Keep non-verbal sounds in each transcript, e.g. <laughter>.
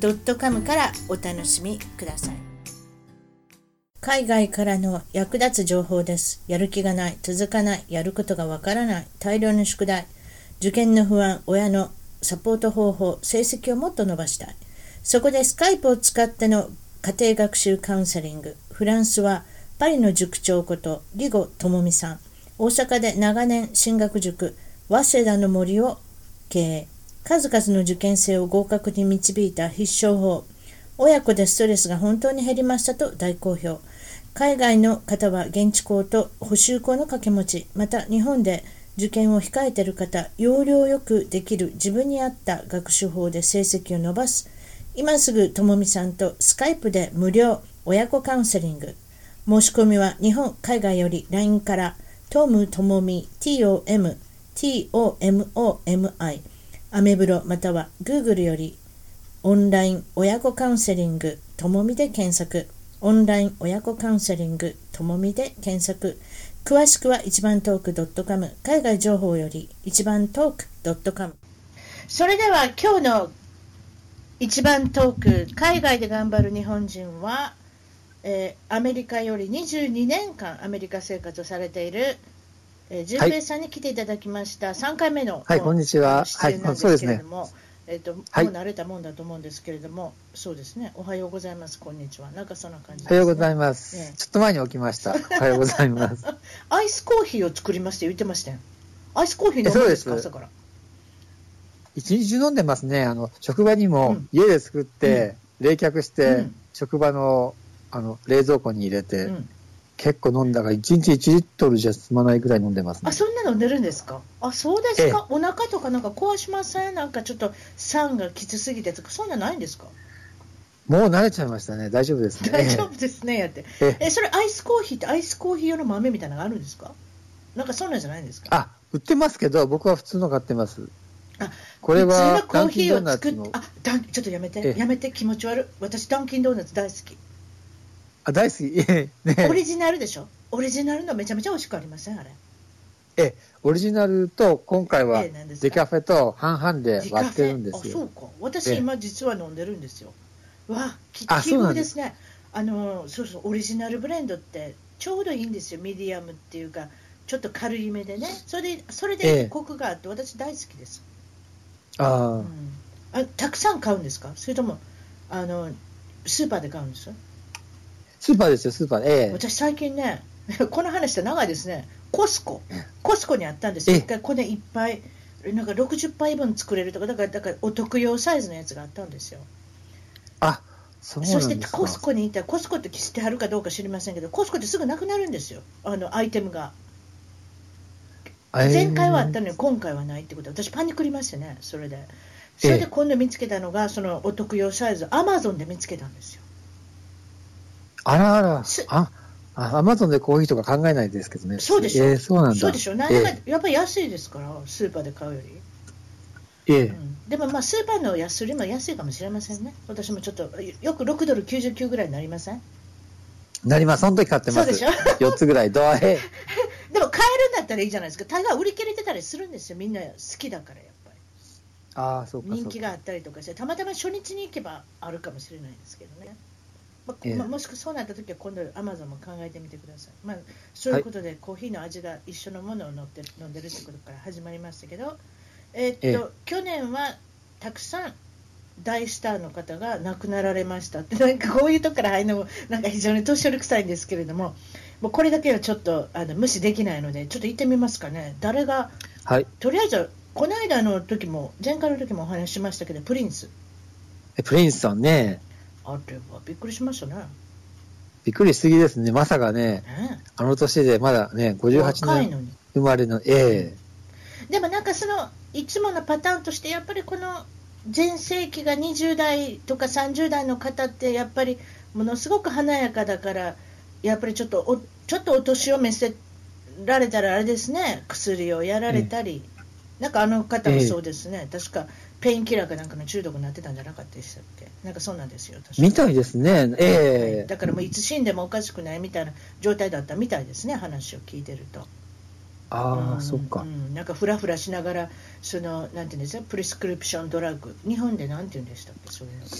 .com からお楽しみください海外からの役立つ情報です。やる気がない、続かない、やることがわからない、大量の宿題、受験の不安、親のサポート方法、成績をもっと伸ばしたい。そこでスカイプを使っての家庭学習カウンセリング。フランスはパリの塾長ことリゴ智美さん。大阪で長年進学塾、早稲田の森を経営。数々の受験生を合格に導いた必勝法。親子でストレスが本当に減りましたと大好評。海外の方は現地校と補修校の掛け持ち、また日本で受験を控えている方、要領よくできる自分に合った学習法で成績を伸ばす。今すぐともみさんとスカイプで無料親子カウンセリング。申し込みは日本、海外より LINE からトムともみ TOM TOMOMI アメブロまたは Google よりオンライン親子カウンセリングともみで検索。オンライン親子カウンセリングともみで検索。詳しくは一番トーク .com 海外情報より一番トーク .com それでは今日の一番トーク海外で頑張る日本人は、えー、アメリカより22年間アメリカ生活をされているえー、純平さんに来ていただきました、はい、3回目の、はい、こんにちは。はい、そうですね。えっ、ー、と、もう慣れたもんだと思うんですけれども、そうですね。おはようございます。こんにちは。なんかそんな感じ、ね、おはようございます、ね、ちょっと前に起きました。おはようございます。<laughs> アイスコーヒーを作りまして言ってましたよ。アイスコーヒー飲むんですか？朝から。一日飲んでますね。あの、職場にも家で作って、うん、冷却して、うん、職場の、あの、冷蔵庫に入れて、うん結構飲んだが、1日1リットルじゃ済まないぐらい飲んでますね。あ、そんな飲んでるんですか？あ、そうですか、お腹とかなんか壊しません？なんかちょっと酸がきつすぎてとか、そんなないんですか？もう慣れちゃいましたね。大丈夫ですね。大丈夫ですね、やって。え、それアイスコーヒーってアイスコーヒー用の豆みたいなのがあるんですか？なんかそんなんじゃないんですか？あ、売ってますけど、僕は普通の買ってます。あ、これはコーヒーを作って、あ、ちょっとやめて、やめて、気持ち悪い。私、ダンキンドーナツ大好き。あ、大好き。<laughs> ね、オリジナルでしょ？オリジナルのめちゃめちゃ美味しくありません？あれ。え、オリジナルと今回はデカフェと半々で割ってるんですよ。あ、そうか。私今実は飲んでるんですよ。わ、き奇遇ですね。あの、そうそう、オリジナルブレンドってちょうどいいんですよ。ミディアムっていうか、ちょっと軽いめでね。それで、それでコクがあって、私大好きです。あ、うん、あ。たくさん買うんですか？それとも、あの、スーパーで買うんです？かスーパーですよ、スーパーで。ええ、私最近ね、<laughs> この話って長いですね。コスコ。コスコにあったんですよ。一回これいっぱい、なんか60杯分作れるとか、だから、だからお得用サイズのやつがあったんですよ。あ、そうそしてコスコに行ったら、コスコって知ってはるかどうか知りませんけど、コスコってすぐなくなるんですよ。あの、アイテムが。前回はあったのに今回はないってこと私パニクりましたねそれでそれで今度見つけたのがそのお得用サイズアマゾンで見つけたんですよあらあら、あ、アマゾンでコーヒーとか考えないですけどね。そうでしょ。えー、そうなんだ。そうでしょ。なんか、やっぱり安いですから、スーパーで買うより。ええ、うん、でもまあスーパーの安売りも安いかもしれませんね。私もちょっと、よく6ドル99ぐらいになりません？なります。その時買ってます。そうでしょ <laughs> ?4 つぐらい、ドアヘ <laughs> でも買えるんだったらいいじゃないですか。大概売り切れてたりするんですよ。みんな好きだから、やっぱり。ああ、そうか。人気があったりとかして、たまたま初日に行けばあるかもしれないですけどね。まあ、まあ、もしくそうなった時は今度アマゾンも考えてみてください、まあ、そういうことで、コーヒーの味が一緒のものを飲って飲んでるってことから始まりましたけど、えー、っと去年はたくさん大スターの方が亡くなられましたって <laughs> なんかこういうとこから入るのもなんか非常に年寄り臭いんですけれどももうこれだけはちょっとあの無視できないのでちょっと行ってみますかね。誰が、はい、とりあえずこの間の時も前回の時もお話ししましたけどプリンス。プリンスさんねあれはびっくりしましたね。びっくりしすぎですね。まさかね、ねあの年でまだね、58年生まれの、ええでもなんかその、いつものパターンとして、やっぱりこの全盛期が20代とか30代の方ってやっぱりものすごく華やかだからやっぱりちょっとおちょっとお年を召せられたらあれですね薬をやられたり、えなんかあの方はそうですね、え確かペインキラーかなんかの中毒になってたんじゃなかったでしたっけ？なんかそうなんですよみたいですね、ええ。はい、だからもういつ死んでもおかしくないみたいな状態だったみたいですね話を聞いてると。ああ、うん、そっか、うん、なんかふらふらしながらそのなんていうんですかプリスクリプションドラッグ。日本でなんて言うんでしたっけ？そういうのって。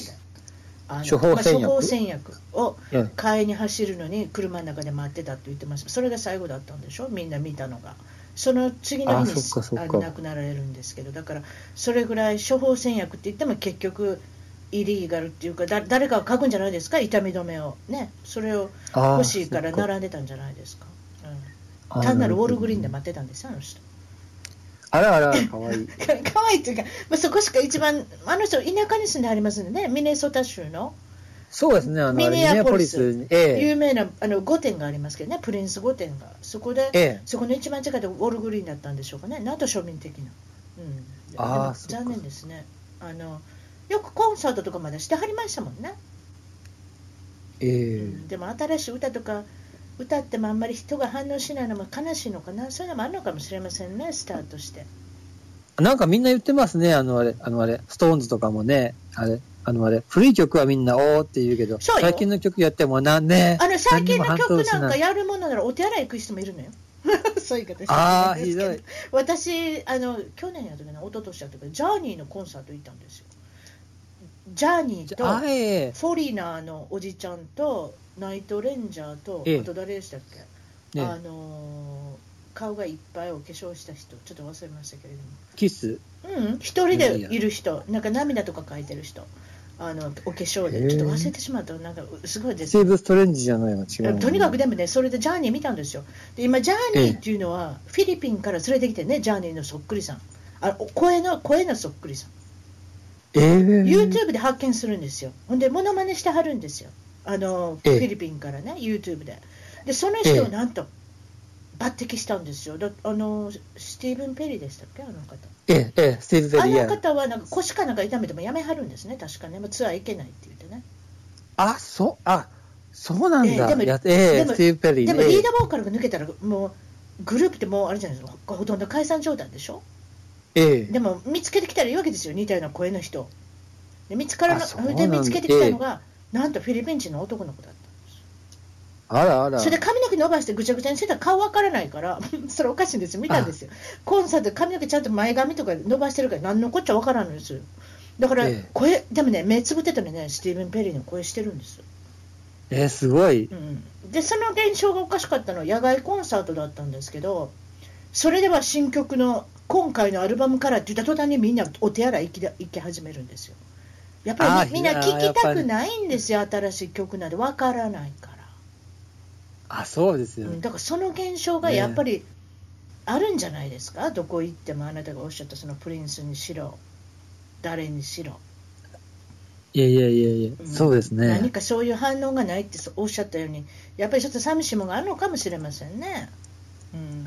あの処方箋薬,、まあ、処方箋薬を買いに走るのに車の中で待ってたって言ってますそれが最後だったんでしょ？みんな見たのがその次の日に亡くなられるんですけどだからそれぐらい処方箋薬って言っても結局イリーガルっていうかだ誰かが書くんじゃないですか？痛み止めをね。それを欲しいから並んでたんじゃないですか？単なるウォルグリーンで待ってたんですよ、あの人。あらあら、かわいい。かわいいっていうか、まあ、そこしか一番、あの人、田舎に住んでありますんでね、ミネソタ州の。そうですね、あのミネアポリス、ええ、有名なあの御殿がありますけどね、プリンス御殿が、そこで、ええ、そこの一番近いとウォルグリーンだったんでしょうかね、なんと庶民的な。うん、あ残念ですね。あの。よくコンサートとかまでしてはりましたもんね。ええ、うん、でも新しい歌とか歌ってもあんまり人が反応しないのも悲しいのかな、そういうのもあるのかもしれませんね、スタートして。なんかみんな言ってますね、あのあれ、あのあれ、ストーンズとかもね、あれ、あのあれ、古い曲はみんなおーって言うけど、最近の曲やってもなんね、あの最近の曲なんかやるものならお手洗い行く人もいるのよ。<laughs> そういう形ああ、ひど。い。私、あの、去年やったかな、一昨年やったかジャーニーのコンサート行ったんですよ。ジャーニーと、フォリナーのおじちゃんと、ナイトレンジャーと、ええ、あと誰でしたっけ、あの顔がいっぱいお化粧した人。ちょっと忘れましたけれども。キス？うん。一人でいる人。なんか涙とか描いてる人あのお化粧でちょっと忘れてしまった。なんかすごいです。セーブストレンジじゃないの？違うとにかくでもねそれでジャーニー見たんですよ。で今ジャーニーっていうのは、フィリピンから連れてきてねジャーニーのそっくりさん。あ声の声のそっくりさん。えー、YouTube で発見するんですよ。ほんでモノマネしてはるんですよ。あのフィリピンからね、YouTube で。で、その人をなんと抜擢したんですよ。だあのスティーブン・ペリーでしたっけ、あの方。ええ、スティーブン・ペリー。あの方はなんか腰かなんか痛めてもやめはるんですね、確かね。ツアー行けないって言ってね。あ、そう、あそうなんだ。えー、でも、えー、スティーブン・ペリー、でもリーダーボーカルが抜けたら、もう、グループってもうあれじゃないですか、ほとんど解散状態でしょ？ええでも見つけてきたらいいわけですよ、似たような声の人。で見つからので見つけてきたのが、なんとフィリピン人の男の子だったあらあら。それで髪の毛伸ばしてぐちゃぐちゃにしてたら顔わからないから、<laughs> それおかしいんですよ。見たんですよ。コンサート髪の毛ちゃんと前髪とか伸ばしてるから何のこっちゃわからんのですよ。だから声、でもね、目つぶってたらね、スティーブン・ペリーの声してるんですよ。えー、すごい、うん。で、その現象がおかしかったのは野外コンサートだったんですけど、それでは新曲の今回のアルバムからって言った途端にみんなお手洗い行き行き始めるんですよ。やっぱりみんな聞きたくないんですよ、新しい曲なんで、わからないから。あそうですよ、うん、だからその現象がやっぱりあるんじゃないですか、ね、どこ行ってもあなたがおっしゃったそのプリンスにしろ、誰にしろ。いやいやいやいや、うん、そうですね。何かそういう反応がないっておっしゃったように、やっぱりちょっと寂しいものがあるのかもしれませんね。うん、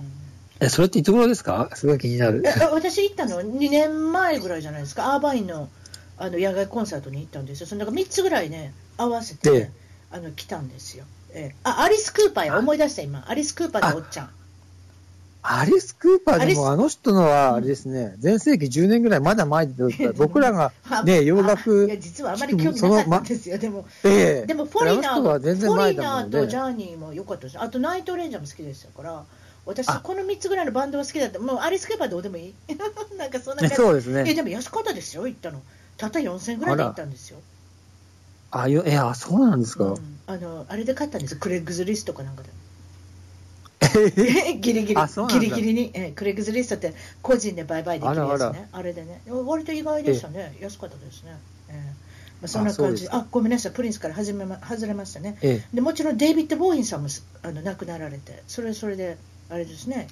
え、それっていつ頃ですか？すごい気になる。私行ったの？2年前ぐらいじゃないですか、アーバインのあの野外コンサートに行ったんですよ。その3つぐらいね、合わせて、ね、あの来たんですよ。えー、あ、アリス・クーパーや、思い出した今。アリス・クーパーでおっちゃん。アリス・クーパーでもあの人のはあれですね、全盛期10年ぐらいまだ前で <laughs> 僕らがね、洋楽。いや、実はあまり興味なかったんですよ。でも、ええ、でもフォリナーフォリナーとジャーニーも良かったです。あとナイトレンジャーも好きでしたから、私、この3つぐらいのバンドは好きだった。もうアリス・クーパーどうでもいい <laughs> なんかそんな感じ。そうですね。え、でも安かったですよ、行ったの。たった4000円ぐらいで行ったんですよ。あよいやそうなんですか、うん、あのあれで買ったんです。クレッグズリストかなんかで。<laughs> ギリギリ。ギリギリに、えクレッグズリストって個人で売買できるやつね。あれでね。割と意外でしたね。安かったですね、えーまあ、そんな感じ。あごめんなさい。プリンスから外め、ま、外れましたね、えでもちろんデイビッド・ボーインさんもあの亡くなられて。それそれであれですね。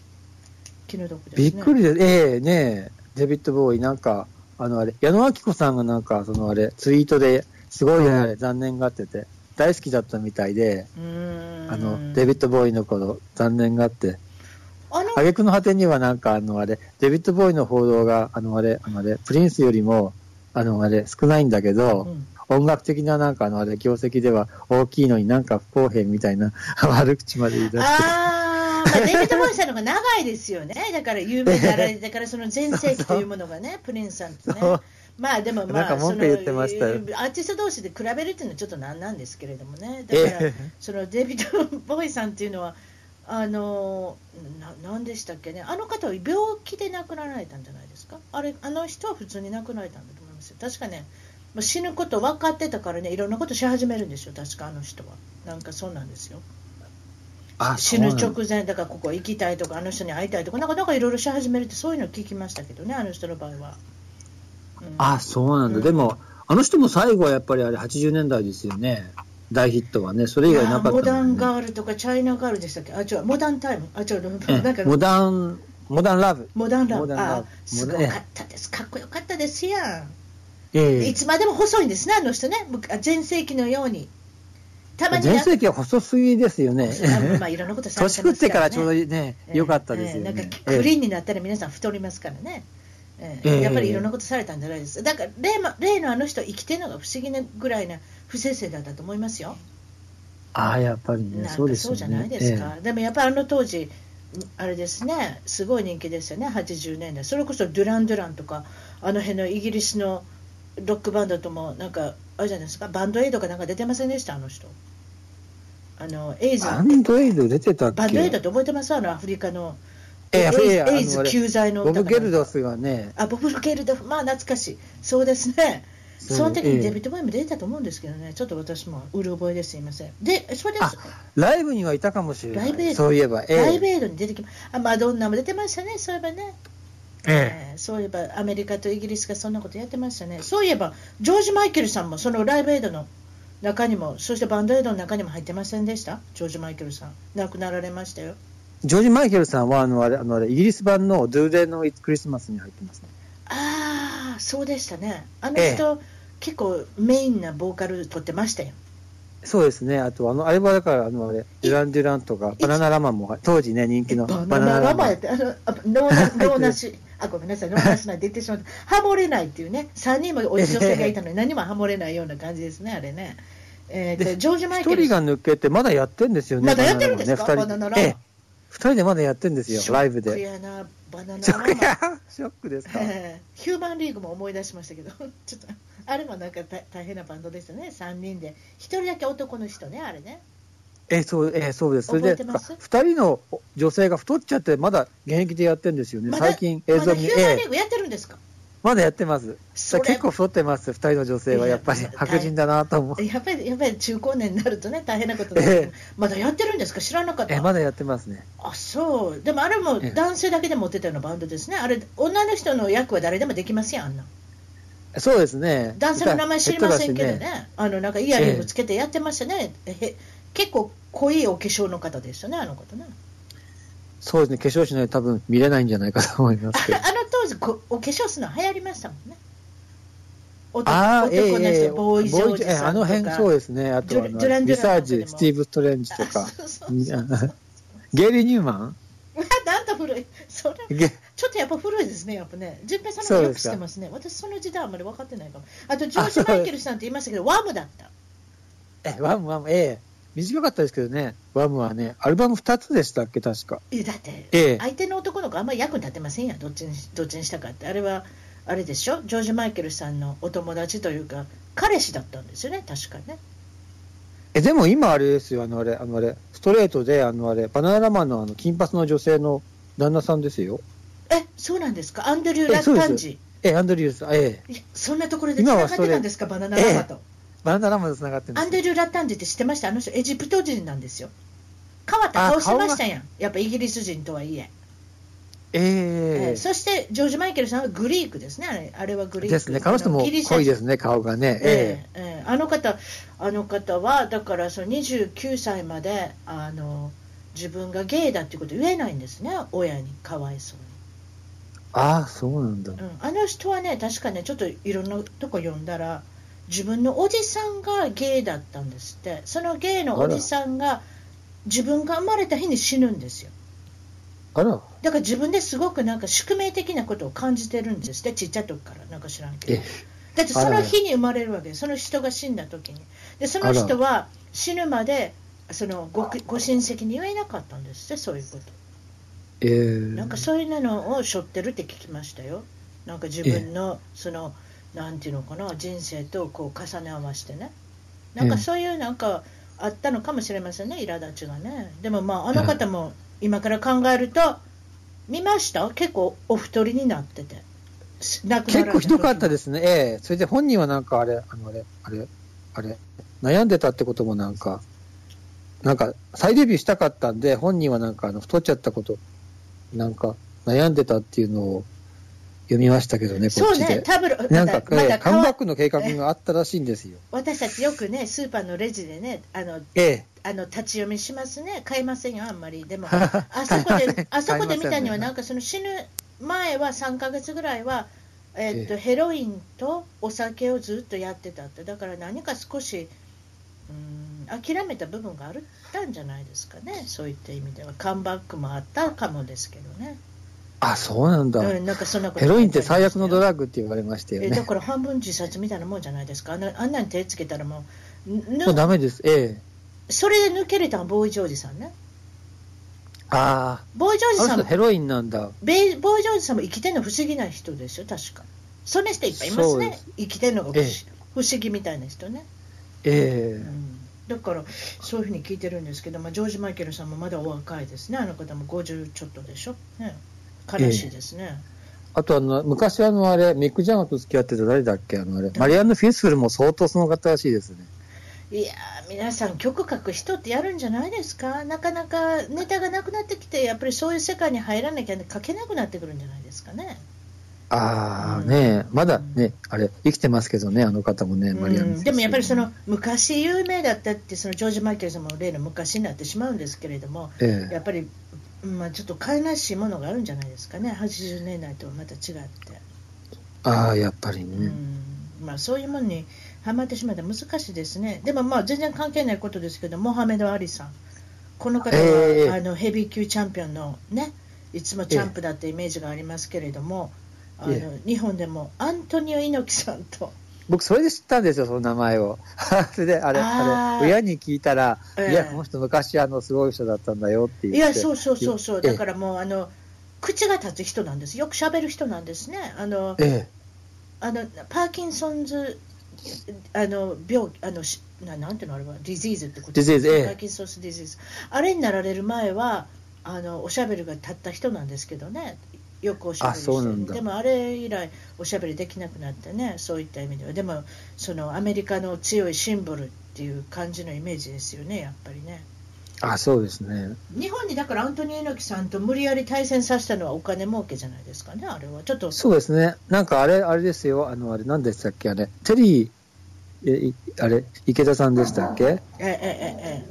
気の毒ですね。びっくりでええー、ねデイビッド・ボーイなんかあのあれ、矢野明子さんがなんか、そのあれ、ツイートですごいね、あれ、残念がってて、大好きだったみたいで、あの、デビッド・ボーイの頃、残念がって、あの挙句の果てにはなんか、あのあれ、デビッド・ボーイの報道が、あのあれ、あのあれ、プリンスよりも、あの、あれ、少ないんだけど、うん音楽的ななんかあの、あれ、業績では大きいのになんか不公平みたいな <laughs> 悪口まで言い出して。まあ、デイビッド・ボーイさんの方が長いですよね。だから有名なあれ、だからその全盛期というものがね、<laughs> プリンスさんってね。まあでもまあ、文句言ってましたアーティスト同士で比べるっていうのはちょっとなんなんですけれどもね。<laughs> だから、ええそのデイビッド・ボーイさんっていうのは、あのななんでしたっけね、あの方は病気で亡くなられたんじゃないですか、あれあの人は普通に亡くなられたんだと思いますよ、確かね、まあ死ぬこと分かってたからね、いろんなことし始めるんですよ、確かあの人は。なんかそうなんですよ。あ死ぬ直前、だからここ行きたいとか、あの人に会いたいとか、なんかなんかいろいろし始めるって、そういうの聞きましたけどね、あの人の場合は。うんあ、そうなんだ。うんでも、あの人も最後はやっぱりあれ80年代ですよね。大ヒットはね。それ以外なかったねモダンガールとかチャイナガールでしたっけ？あ、違う、モダンタイム。あ、違う、えなんかモダン、モダンラブ。モダンラブ。ラあブ、すごかったです。かっこよかったですやん。ええいつまでも細いんですね、あの人ね。全盛期のように。たまに全盛期は細すぎですよね。あまあいろんなことされ年てます <laughs> 食ってからちょうどねいいね、良かったですよね。ええなんかええクリーンになったら皆さん太りますからね。ええええやっぱりいろんなことされたんじゃないですか。だから例の例のあの人生きてるのが不思議なぐらいな不正生だったと思いますよ。ああ、やっぱりね、そうですよね。かそうじゃないですか。でもやっぱりあの当時あれですね、すごい人気ですよね、80年代。それこそデュラン・デュランとか、あの辺のイギリスのロックバンドとも、なんか、あれじゃないですか、バンドエイドかなんか出てませんでした、あの人。あの、エイズ、バンドエイド出てたっけ？バンドエイドって覚えてます？あの、アフリカの。ええエイズ救済のボブ・ゲルドスがね、あ、ボブ・ゲルドフ、まあ懐かしい。そうですね。その時ええにデビッド・ボーイも出てたと思うんですけどね、ちょっと私もうる覚えですいません。で、それで、あライブにはいたかもしれない。ライブエイドそういえば、ええライブエイドに出てきまあ、マドンナも出てましたね、そういえばね。ええーそういえばアメリカとイギリスがそんなことやってましたね。そういえばジョージ・マイケルさんもそのライブエイドの中にも、そしてバンドエイドの中にも入ってませんでした？ジョージ・マイケルさん。亡くなられましたよ。えジョージ・マイケルさんは、あの、あれ、あの、あれ、イギリス版のドゥーデーのクリスマスに入ってますね。ああ、そうでしたね。あの人、結構メインなボーカル取ってましたよ。そうですね。あと、あの、あれはだから、あの、あれ、デュラン・デュランとか、バナナラマンも、当時ね、人気のバナナラマやン。って、あの、あ脳な脳なし、あ、ごめんなさい、脳なしなんて言ってしまった。ハモれないっていうね、3人もお女性がいたのに <laughs> 何もハモれないような感じですね、あれね。えージョージ・マイケル一人が抜けて、まだやってんですよね。まだやってるんですか？バナナラマンねバナナラマン二人でまだやってんですよ、ライブショックで。やな、バナナ <laughs> ショック。や <laughs> ショックですか？え <laughs> ーヒューマンリーグも思い出しましたけど、ちょっと、あれもなんか大大変なバンドですよね、3人で。1人だけ男の人ね、あれね。ええ、そう、ええ、そうです。それで、二人の女性が太っちゃって、まだ現役でやってんですよね。まだ最近映像見、まだヒューマンリええ、ーグやってるんですか、まだやってます。結構太ってます、二人の女性は。やっぱり白人だなと思う。やっぱりやっぱり中高年になるとね、大変なことになる、ええまだやってるんですか、知らなかった。ええ、まだやってますね。あそうでもあれもええ男性だけで持ってたようなバンドですね、あれ、女の人の役は誰でもできますやん、あんな。そうですね。男性の名前知りませんけどね、下手だしあのなんかイヤリングつけてやってましたね、へ結構濃いお化粧の方でしたね、あの方ね。そうですね。化粧しないと多分見れないんじゃないかと思いますけど。あの当時こ、お化粧するの流行りましたもんね。男ああ、男の人、ええボーイ・ジョージええさんとか。あの辺そうですね。あとあのリサージ、スティーブ・ストレンジとか <laughs> ゲイリー・ニューマン？なんと古い。それゲちょっとやっぱ古いですね、やっぱね。順平さんの方がよく知ってますね。私、その時代あんまり分かってないかも。あと、ジョージ・マイケルさんって言いましたけど、ワムだった。え、ワム、ワム、ええ短かったですけどね。ワムはね、アルバム2つでしたっけ、確か。えだって、ええ相手の男の子あんまり役に立ってませんやん、どっちにどっちにしたかって。あれは、あれでしょ、ジョージ・マイケルさんのお友達というか、彼氏だったんですよね、確かね。え、でも今あれですよ、あのあれ、あのあれ、ストレートで、あのあれ、バナナラマンのあの、金髪の女性の旦那さんですよ。え、そうなんですか、アンドリュー・ラッタンジ。え、アンドリュース、ええいやそんなところで繋がってたんですか、バナナラマと。バナナラマンと繋がってアンドリュー・ラッタンジって知ってました？あの人、エジプト人なんですよ。変わった顔してましたやん、やっぱイギリス人とはいえ。ええ。えーそしてジョージ・マイケルさんはグリークですね、あれあれはグリーク。ですね。彼の人。濃いですね、顔がね。ええええ。えあの方あの方はだからその29歳まであの自分がゲイだっていうこと言えないんですね。親にかわいそうああ、そうなんだ。に、うん、あの人はね確かねちょっといろんなとこ読んだら自分のおじさんがゲイだったんですって。そのゲイのおじさんが自分が生まれた日に死ぬんですよ。あら。だから自分ですごくなんか宿命的なことを感じてるんですって。ちっちゃい時から。なんか知らんけど。えだってその日に生まれるわけその人が死んだ時に。で、その人は死ぬまで、そのごご親戚に言えなかったんですって、そういうこと。えー、なんかそういうのを背負ってるって聞きましたよ。なんか自分の、その、なんていうのかな、人生とこう重ね合わせてね。なんかそういうなんかあったのかもしれませんね、苛立ちがね。でもまあ、あの方も今から考えると、見ました？結構お太りになってて。結構ひどかったですね。ええそれで本人はなんかあれ、あのあれ、あれ、あれ、悩んでたってこともなんか、なんか再デビューしたかったんで、本人はなんかあの太っちゃったこと、なんか悩んでたっていうのを読みましたけどね、こっちで。そうね、タブロ、なんか、まだカムバックの計画があったらしいんですよ。私たちよくね、スーパーのレジでね、あの、ええ、あの立ち読みしますね、買いませんよ、あんまり。でも、あそこで、あそこで見たには、なんかその死ぬ前は3か月ぐらいは、えー、っと、ヘロインとお酒をずっとやってたって、だから何か少し、うん、諦めた部分があったんじゃないですかね、そういった意味では。カムバックもあったかもですけどね。あ、そうなんだ。うん、なんかそんなことヘロインって最悪のドラッグって言われましたよね。だから半分自殺みたいなもんじゃないですか。あんあんなに手つけたらもう。もうダメです。ええ。それで抜けれたのボーイ・ジョージさんね。ああ。ボーイ・ジョージさんヘロインなんだ。ボーイ・ジョージさんも生きてんの不思議な人ですよ、確か。そんな人いっぱいいますね。生きてんのが不,、ええ、不思議みたいな人ね。ええうんだからそういうふうに聞いてるんですけど、まあ、ジョージ・マイケルさんもまだお若いですね、あの方も50ちょっとでしょ、ね、悲しいですね。えあとあの、昔あのあれ、ミック・ジャガーと付き合ってた誰だっけ？あのあれ、マリアンヌ・フェイスフルも相当その方らしいですね。いや皆さん曲書く人ってやるんじゃないですか？なかなかネタがなくなってきてやっぱりそういう世界に入らなきゃ書けなくなってくるんじゃないですかね。ああ、ねまだね、あれ、生きてますけどね、あの方もね、マリアンでもやっぱりその昔有名だったって、そのジョージ・マイケルさんも例の昔になってしまうんですけれども、ええ、やっぱりまあ、ちょっと悲しいものがあるんじゃないですかね、80年代とはまた違って。ああ、やっぱりね。うんまあ、そういうものにはまってしまって難しいですね。でもまあ全然関係ないことですけど、モハメド・アリさん。この方は、えー、あのヘビー級チャンピオンのね、いつもチャンプだってイメージがありますけれども、えー、あの日本でもアントニオ猪木さんと僕、それで知ったんですよ、その名前を。<laughs> それで、あれ、あれ、親に聞いたら、えー、いや、この人、昔、あの、すごい人だったんだよって。いや、そうそうそうそう、だからもう、あの、口が立つ人なんです。よく喋る人なんですね。あの、えー、あの Parkinson's、あの、病、あの、ななんていうのあれは、 disease ってこと？ disease、えー、 Parkinson's disease。あれになられる前は、あの、おしゃべりが立った人なんですけどね。よくおしゃべりしてでもあれ以来おしゃべりできなくなってねそういった意味では。でもそのアメリカの強いシンボルっていう感じのイメージですよねやっぱりね。あそうですね。日本にだからアントニオ猪木さんと無理やり対戦させたのはお金儲けじゃないですかねあれは。ちょっと。そうですね。なんかあれあれですよ。あのあれ何でしたっけ？あれテリーえあれ池田さんでしたっけ？ええええ。え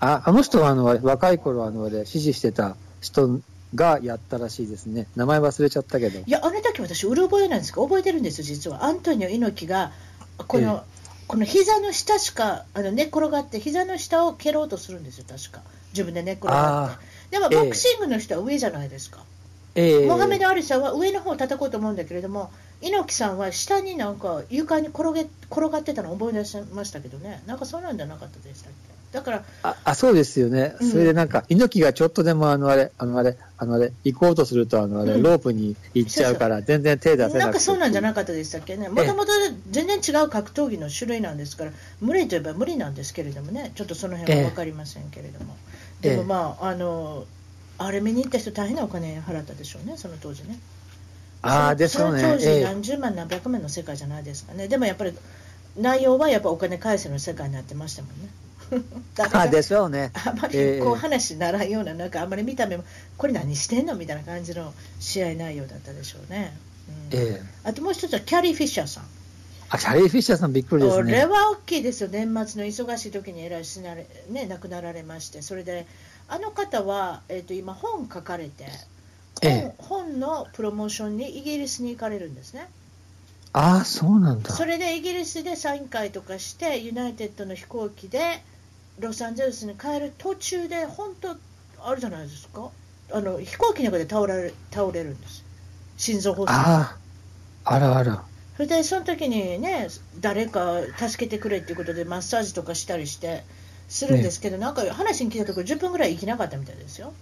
ああの人はあの若い頃あのあれ支持してた人がやったらしいですね。名前忘れちゃったけど。いや、あの時私、うる覚えなんですか？覚えてるんですよ、実は。アントニオ猪木が、この、ええ、この膝の下しかあの寝転がって、膝の下を蹴ろうとするんですよ、確か。自分で寝転がって。でも、ボクシングの人は上じゃないですか。ええ、モハメド・アリさんは上の方を叩こうと思うんだけれども、猪木さんは下になんか床に転げ転がってたのを思い出しましたけどね、なんかそうなんじゃなかったでしたっけ？だからああそうですよね、うん、それでなんか、猪木がちょっとでもあのあれ、あのあれ、あのあれ、行こうとすると、あのあれ、ロープに行っちゃうから、全然手出せなくなんかそうなんじゃなかったでしたっけね、もともと全然違う格闘技の種類なんですから、無理といえば無理なんですけれどもね、ちょっとその辺は分かりませんけれども、でもまあ、あの、あれ見に行った人、大変なお金払ったでしょうね、その当時ね。ああ、ですよね。その当時、何十万、何百万の世界じゃないですかね、でもやっぱり、内容はやっぱお金返せの世界になってましたもんね。あでしょうね。あまりこう話にならんような、なんかあんまり見た目も、これ何してんのみたいな感じの試合内容だったでしょうね。うん、えあともう一つはキャリー・フィッシャーさん。あキャリー・フィッシャーさん、びっくりですね。これは大きいですよ、年末の忙しい時にえらいしなれ、ね、亡くなられまして、それで、あの方は、えーと、今、本書かれて本、え本のプロモーションにイギリスに行かれるんですね。ああ、そうなんだ。それでイギリスでサイン会とかして、ユナイテッドの飛行機で、ロサンゼルスに帰る途中で本当あるじゃないですか。あの飛行機の中で倒れ倒れるんです。心臓発作あああらあらそれでその時にね誰か助けてくれっていうことでマッサージとかしたりしてするんですけど、なんか話に聞いたところ10分ぐらい生きなかったみたいですよ。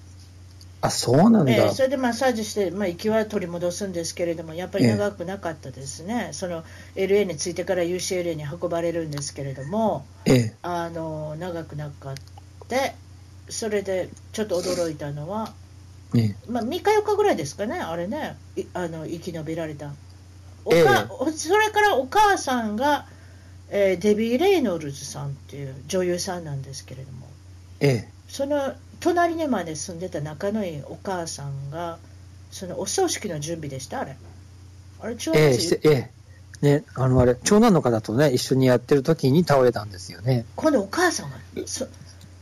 あ、そうなんだ。えーそれでマッサージして、まあ、息は取り戻すんですけれども、やっぱり長くなかったですね、その LA に着いてから UCLA に運ばれるんですけれども、ええ。あの長くなかって、それでちょっと驚いたのは、ええ。まあ、3日、4日ぐらいですかね、あれね、いあの生き延びられた。おええかおそれからお母さんが、えーデビー・レイノルズさんっていう女優さんなんですけれども、ええ。その隣にまで住んでた仲のいいお母さんが、そのお葬式の準備でした、あれ。あれ、違いますええ。ね、あのあれ、長男の方とね、一緒にやってる時に倒れたんですよね。今度お母さんがそ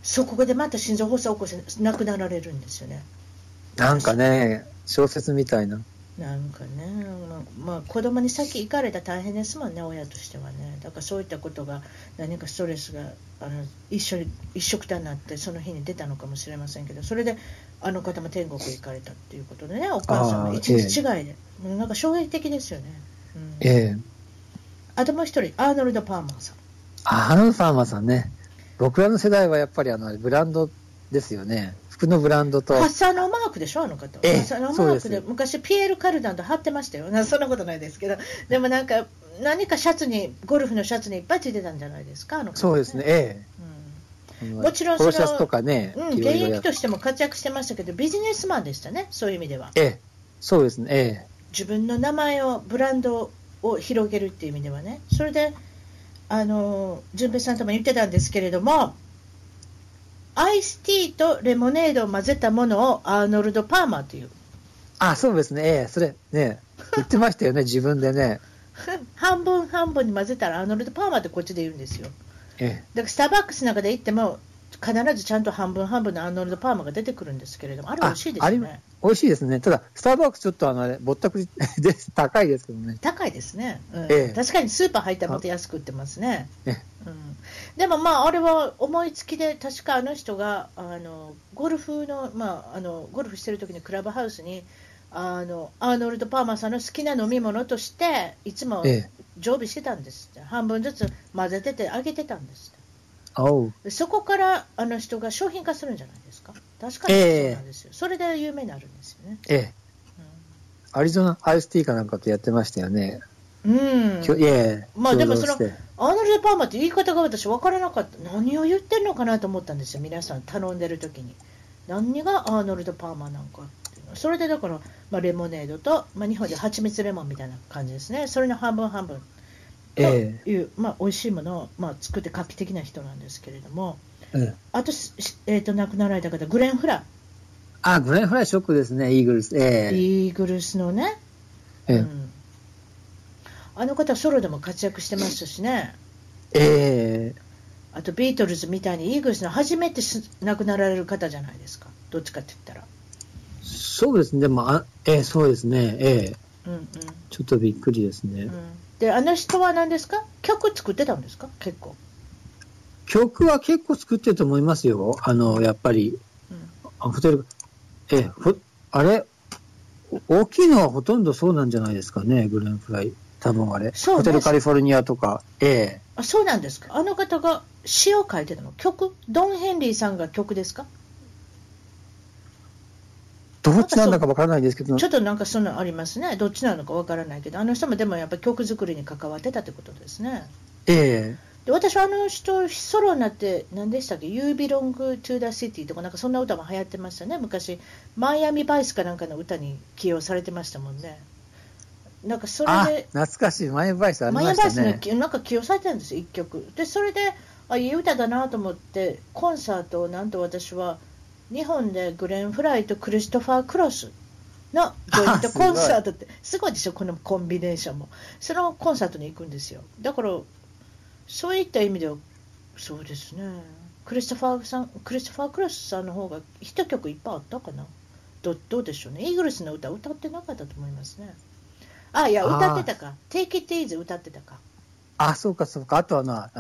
そこでまた心臓発作を起こして亡くなられるんですよね。なんかね、小説みたいな。なんかね、まあ、まあ、子供に先行かれたら大変ですもんね、親としてはね。だからそういったことが、何かストレスがあの一緒に一緒くたになって、その日に出たのかもしれませんけど、それであの方も天国へ行かれたっていうことでね、お母さんあーも一日違いで、もうなんか衝撃的ですよね。うんええ。あともう一人、アーノルド・パーマーさん。ああのファーマーさんね。僕らの世代はやっぱりあの、ブランドですよね。服のブランドと。ハッサのマークでしょ、あの方。ええハッサのマークで、昔、ピエール・カルダンと貼ってましたよ。なそんなことないですけど、でもなんか、何かシャツに、ゴルフのシャツにいっぱいついてたんじゃないですか、あの方そうですね、えうんえ。もちろんそのシャツとかね、うん、現役としても活躍してましたけど、ビジネスマンでしたね、そういう意味では。ええ。そうですね、え自分の名前を、ブランドを広げるっていう意味ではね。それで、あの、淳平さんとも言ってたんですけれども、アイスティーとレモネードを混ぜたものをアーノルド・パーマーという。え。あ、そうですね、ええ。それ、ね、<laughs> 言ってましたよね、自分でね。半分半分に混ぜたらアーノルド・パーマーってこっちで言うんですよ。えだからスターバックスなんかで行っても、必ずちゃんと半分半分のアーノルド・パーマーが出てくるんですけれども、あれ美味しいですありね。美味しいですね。ただ、スターバックスちょっとあの、あれ、ぼったくりです。高いですけどね。高いですね、うんええ確かにスーパー入ったらもっと安く売ってますね、えうん、でもまああれは思いつきで確かあの人があのゴルフの,、まあ、あのゴルフしてる時にクラブハウスにあのアーノルド・パーマーさんの好きな飲み物としていつもええ。常備してたんですって半分ずつ混ぜててあげてたんですってそこからあの人が商品化するんじゃない確かにええ。そうなんですよ、それで有名になるんですよね、ええ。アリゾナアイスティーかなんかとやってましたよね。うん、え。まあでもそのアーノルド・パーマーって言い方が私分からなかった。何を言ってるのかなと思ったんですよ。皆さん頼んでる時に。何がアーノルド・パーマーなんかっていうの。それでだから、まあ、レモネードと、まあ、日本で蜂蜜レモンみたいな感じですね。それの半分半分とえいう、まあ、美味しいものを、まあ、作って画期的な人なんですけれども。え。うん。あと,し、えー、と亡くなられた方グレン・フラあ、グレンフライショックですね、イーグルス。ええ。イーグルスのね、ええうん、あの方ソロでも活躍してましたしねええ。あとビートルズみたいにイーグルスの初めてす亡くなられる方じゃないですか、どっちかって言ったら。そうですね、でも、あええ、そうですね、ええ。うんうんちょっとびっくりですね。うん、で、あの人は何ですか？曲作ってたんですか？結構。曲は結構作ってると思いますよ。あの、やっぱり。うんあホテル、ええ、ほあれ？お大きいのはほとんどそうなんじゃないですかね、グレンフライ。多分あれ。ホテルカリフォルニアとか。ええ。あそうなんですかあの方が詩を書いてたの曲？ドン・ヘンリーさんが曲ですか？どっちなんだかわからないんですけどちょ、っとなんかそんなのありますね。どっちなのかわからないけど、あの人もでもやっぱり曲作りに関わってたってことですね。ええ。で私はあの人ソロになって何でしたっけ「You Belong to the City」とかなんかそんな歌も流行ってましたね。昔マイアミバイスかなんかの歌に起用されてましたもんね。なんかそれあで、懐かしい。マイバイスありマイまアミバイスのなんか起用されてたんですよ1曲。でそれであいい歌だなと思ってコンサートをなんと私は日本でグレン・フライとクリストファー・クロスのジョイントコンサートってすごいでしょこのコンビネーションも。そのコンサートに行くんですよ。だからそういった意味ではそうですねクリストファーさんクリストファー・クロスさんの方がヒット曲いっぱいあったかなどどうでしょうねイーグルスの歌歌ってなかったと思いますねあいや歌ってたか Take It Easy 歌ってたかあ、そうかそうか。あとはな、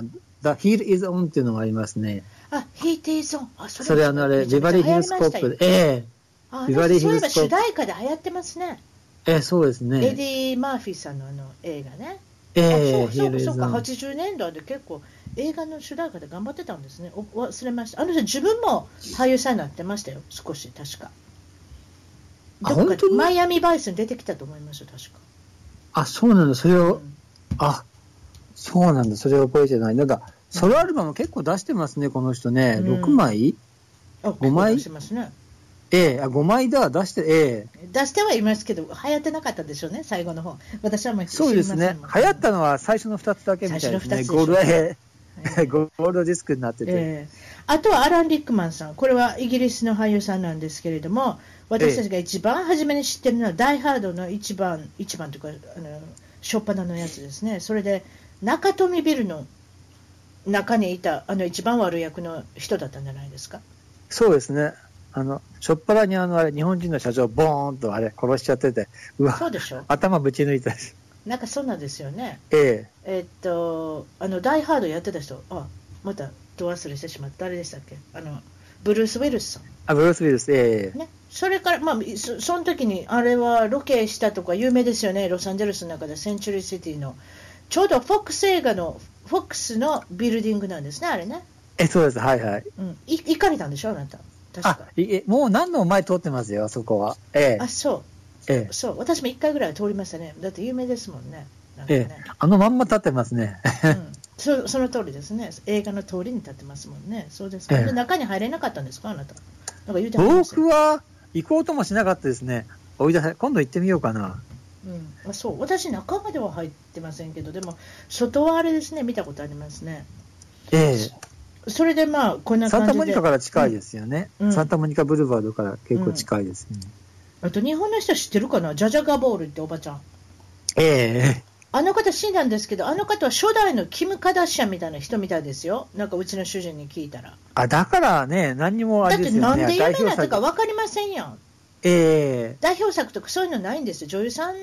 The Heat is On っていうのがありますね。あ、ヒーティーゾーン。あ、そそれあのあれ、ビバリーヒルスコップで。ええあビバリーヒルスコップそういえば主題歌で流行ってますね。えー、そうですね。エディ・マーフィーさんのあの映画ね。えー、そうそうそうか、80年代で結構映画の主題歌で頑張ってたんですね。お忘れました。あの人自分も俳優さんになってましたよ、少し、確か。どっかマイアミバイスに出てきたと思いますよ、確か。あ、そうなんだ、それを、うん、あ、そうなんだ、それを覚えてない。なんか、ソロアルバム結構出してますね、この人ね。うん、6枚？あ、5枚？出してますね。ええあ、5枚だ、出して、ええ。出してはいますけど、流行ってなかったでしょうね、最後の方。私はもうそうですね、流行ったのは最初の2つだけみたいですね、ゴールド、えー、ゴールドディスクになってて、えー、あとはアラン・リックマンさん、これはイギリスの俳優さんなんですけれども、私たちが一番初めに知ってるのは、ダイ・ハードの一番、一番というか、あの初っ端のやつですね、それで中富ビルの中にいたあの一番悪い役の人だったんじゃないですか。そうですね。あの、しょっぱなにあの、あれ、日本人の社長、ボーンとあれ、殺しちゃってて、うわ、そうでしょ？頭ぶち抜いたし。なんかそうなんですよね。ええ。えっと、あの、ダイハードやってた人、あ、また、ど忘れしてしまった。誰でしたっけ？あの、ブルース・ウィルスさん。あ、ブルース・ウィルス、ええ。ね。それから、まあ、そその時に、あれはロケしたとか有名ですよね、ロサンゼルスの中で、センチュリーシティの。ちょうどフォックス映画の、フォックスのビルディングなんですね、あれね。え、そうです、はいはい。うん。い行かれたんでしょ、あなた。確かに。もう何度も前通ってますよ、そこは。ええ。あ、そう。ええ。そう。私も1回ぐらい通りましたね。だって有名ですもんね。ねええ。あのまんま立ってますね。うん。<laughs> そその通りですね。映画の通りに立ってますもんね。そうですか。ええ、中に入れなかったんですか、あなた。なんか言うて僕は行こうともしなかったですね。追い出せ、今度行ってみようかな。うん、あそう私、中までは入ってませんけど、でも、外はあれですね、見たことありますね。ええそれでまあ、こんな感じで。サンタモニカから近いですよね。うん、サンタモニカブルバードから結構近いですね。うん、あと、日本の人知ってるかな？ジャジャガボールっておばちゃん。ええあの方死んだんですけど、あの方は初代のキム・カダシアンみたいな人みたいですよ。なんかうちの主人に聞いたら。あ、だからね、何にもあれですよね。だってなんで有名なったか分かりませんやん。ええー、代表作とかそういうのないんですよ。女優さん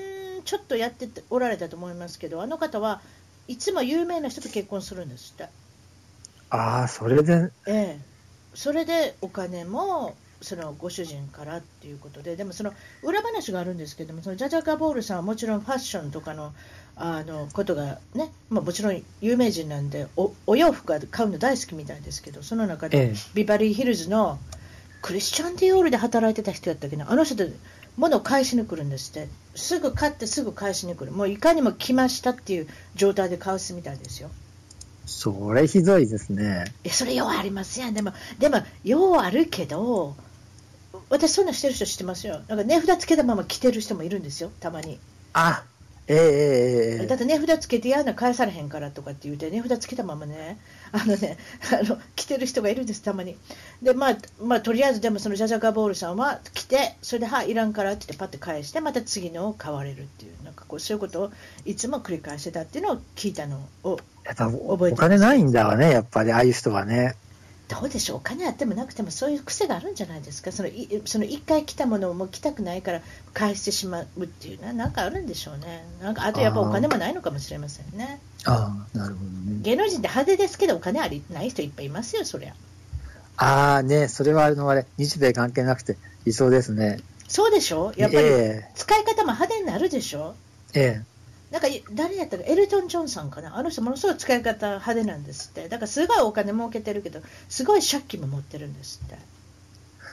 ちょっとやっておられたと思いますけど、あの方はいつも有名な人と結婚するんですって。ああ、それで。ええ。それでお金も、そのご主人からっていうことで、でもその裏話があるんですけども、そのジャジャカ・ボールさんはもちろんファッションとかのあのことがね、まあ、もちろん有名人なんでお、お洋服は買うの大好きみたいですけど、その中で、ビバリーヒルズのクリスチャン・ディオールで働いてた人やったっけな、あの人で物を返しに来るんですって、すぐ買ってすぐ返しに来る、もういかにも来ましたっていう状態で返すみたいですよ。それひどいですね。いや、それようありますやん。でも、でも、ようあるけど、私そんなしてる人知ってますよ。なんか値札つけたまま着てる人もいるんですよ、たまに。あ、ええええだって値札つけて嫌な返されへんからとかって言うて、値札つけたままね、あのね、あの着てる人がいるんです、たまに。で、まあ、まあ、とりあえずでもそのジャジャカボールさんは来て、それで、はい、いらんからって言ってパッて返して、また次のを買われるっていう、なんかこう、そういうことをいつも繰り返してたっていうのを聞いたのをやっぱ覚えてお金ないんだわね、やっぱり、ああいう人はね。どうでしょう、お金あってもなくてもそういう癖があるんじゃないですか、そのいその1回来たものをもう来たくないから返してしまうっていうのは、なんかあるんでしょうね、なんかあとやっぱお金もないのかもしれませんね。ああなるほどね芸能人って派手ですけど、お金ありない人いっぱいいますよ、そりゃ。ああね、それはあのあれ、日米関係なくて、いそうですね。そうでしょ、やっぱり、使い方も派手になるでしょ？ええなんか誰やったか、エルトン・ジョンさんかな、あの人、ものすごい使い方派手なんですって、だからすごいお金儲けてるけど、すごい借金も持ってるんですって。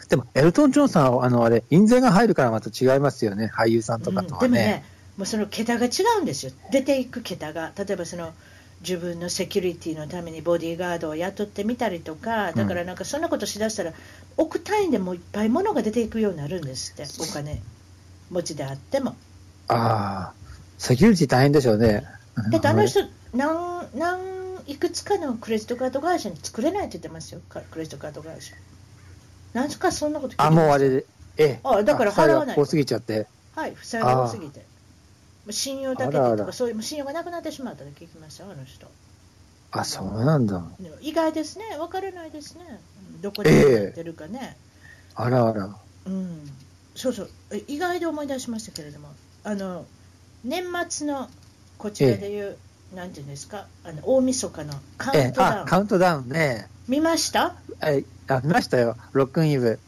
でも、エルトン・ジョンさんは、あのあれ、印税が入るからまた違いますよね、俳優さんとかとはね。うん、でもね、もうその桁が違うんですよ、出ていく桁が。例えばその自分のセキュリティのためにボディーガードを雇ってみたりとか、だからなんかそんなことしだしたら、億単位でもいっぱい物が出ていくようになるんですって、お金持ちであっても。ああ。セキュリティ大変でしょうね。だってあの人、何、何、いくつかのクレジットカード会社に作れないって言ってますよ、クレジットカード会社。なんかそんなこと聞いてあ、もうあれで、ええ。あ、だから払わない。多すぎちゃって。はい、負債が多すぎて。信用だけでとか、そういう信用がなくなってしまったと聞きました、あの人。あ、そうなんだ。意外ですね、わからないですね。どこでやってるかね。えー、あらあら。うん。そうそう、意外で思い出しましたけれども、あの、年末のこちらでいう、えなんていうんですか、あの大晦日のカウントダウン。カウントダウンね。見ました？えあ見ましたよ、ロックンイブ。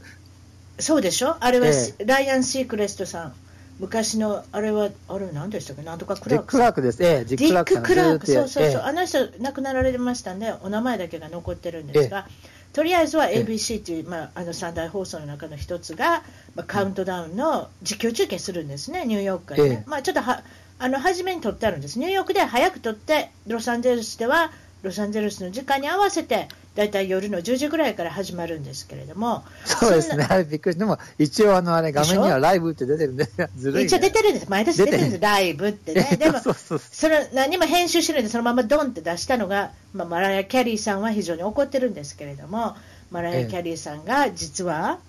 そうでしょ？あれは、ライアン・シークレストさん。昔のあれは、あれ何でしたっけ、なんとかクラーク。クラークです、ええ、ディック・クラーク、そうそうそう、あの人、亡くなられましたんで、お名前だけが残ってるんですが、とりあえずは ABC という、まあ、あの三大放送の中の一つが、まあ、カウントダウンの実況中継するんですね、ニューヨークからね。まあ、ちょっとはあの初めに撮ってあるんです、ニューヨークでは早く撮って、ロサンゼルスではロサンゼルスの時間に合わせて、だいたい夜の10時ぐらいから始まるんですけれども、そうですね、あれびっくりでも一応あのあれ、画面にはライブって出てるんで、<laughs> ずるい、ね、一応出てるんです、毎年出てるんです、ライブってね、<laughs> でも、それ何も編集してるんで、そのままドンって出したのが、まあ、マライア・キャリーさんは非常に怒ってるんですけれども、マライア・キャリーさんが実は、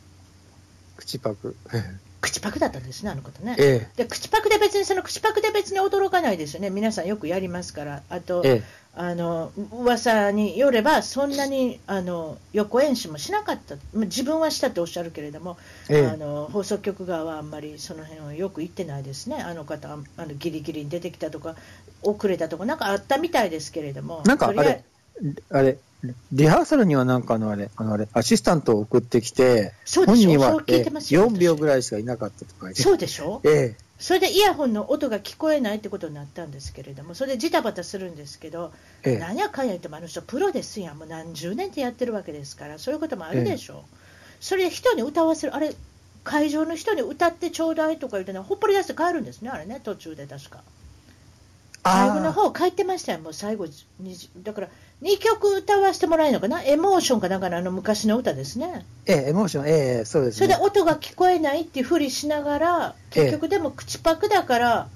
口パク。<laughs> 口パクだったんですね、あのことね。ええ、で口パクで別に、その口パクで別に驚かないですよね、皆さんよくやりますから、あと、ええ、あの噂によれば、そんなにあの予行演習もしなかった、自分はしたとおっしゃるけれども、え、あの放送局側はあんまりその辺はよく言ってないですね、あの方、あのギリギリに出てきたとか、遅れたとか、なんかあったみたいですけれども。なんかあれあれリハーサルにはなんかあのあれ、あのあれ、アシスタントを送ってきて、本人は4秒ぐらいしかいなかったとかそうでしょ？ええ。それでイヤホンの音が聞こえないってことになったんですけれども、それでジタバタするんですけど、ええ、何やかんや言ってもあの人、プロですやん、もう何十年ってやってるわけですから、そういうこともあるでしょ？う。え、それで人に歌わせる、あれ、会場の人に歌ってちょうだいとか言ってのほっぽり出して帰るんですね、あれね、途中で確か。最後の方帰ってましたよ、もう最後に、だから2曲歌わせてもらえるのかな、エモーションかなんかのあの昔の歌ですね。ええ、エモーション、ええ、そうです、ね、それで音が聞こえないっていうふりしながら、結局でも口パクだから、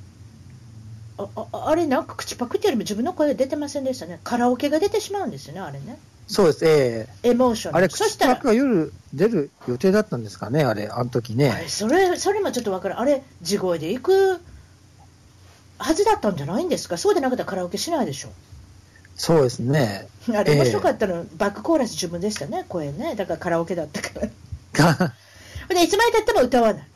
ええ、あああれ、なんか口パクってよりも自分の声出てませんでしたね、カラオケが出てしまうんですよね、あれね。そうです、ええ。エモーション。あれ、口パクが夜出る予定だったんですかね、あれ、あの時ね。それ、それもちょっとわかる。あれ、地声で行くはずだったんじゃないんですか、そうでなかったらカラオケしないでしょ。そうですね。あれ面白かったの、えー、バックコーラス自分でしたね、声ね。だからカラオケだったから。<laughs> で、いつまでたっても歌わない。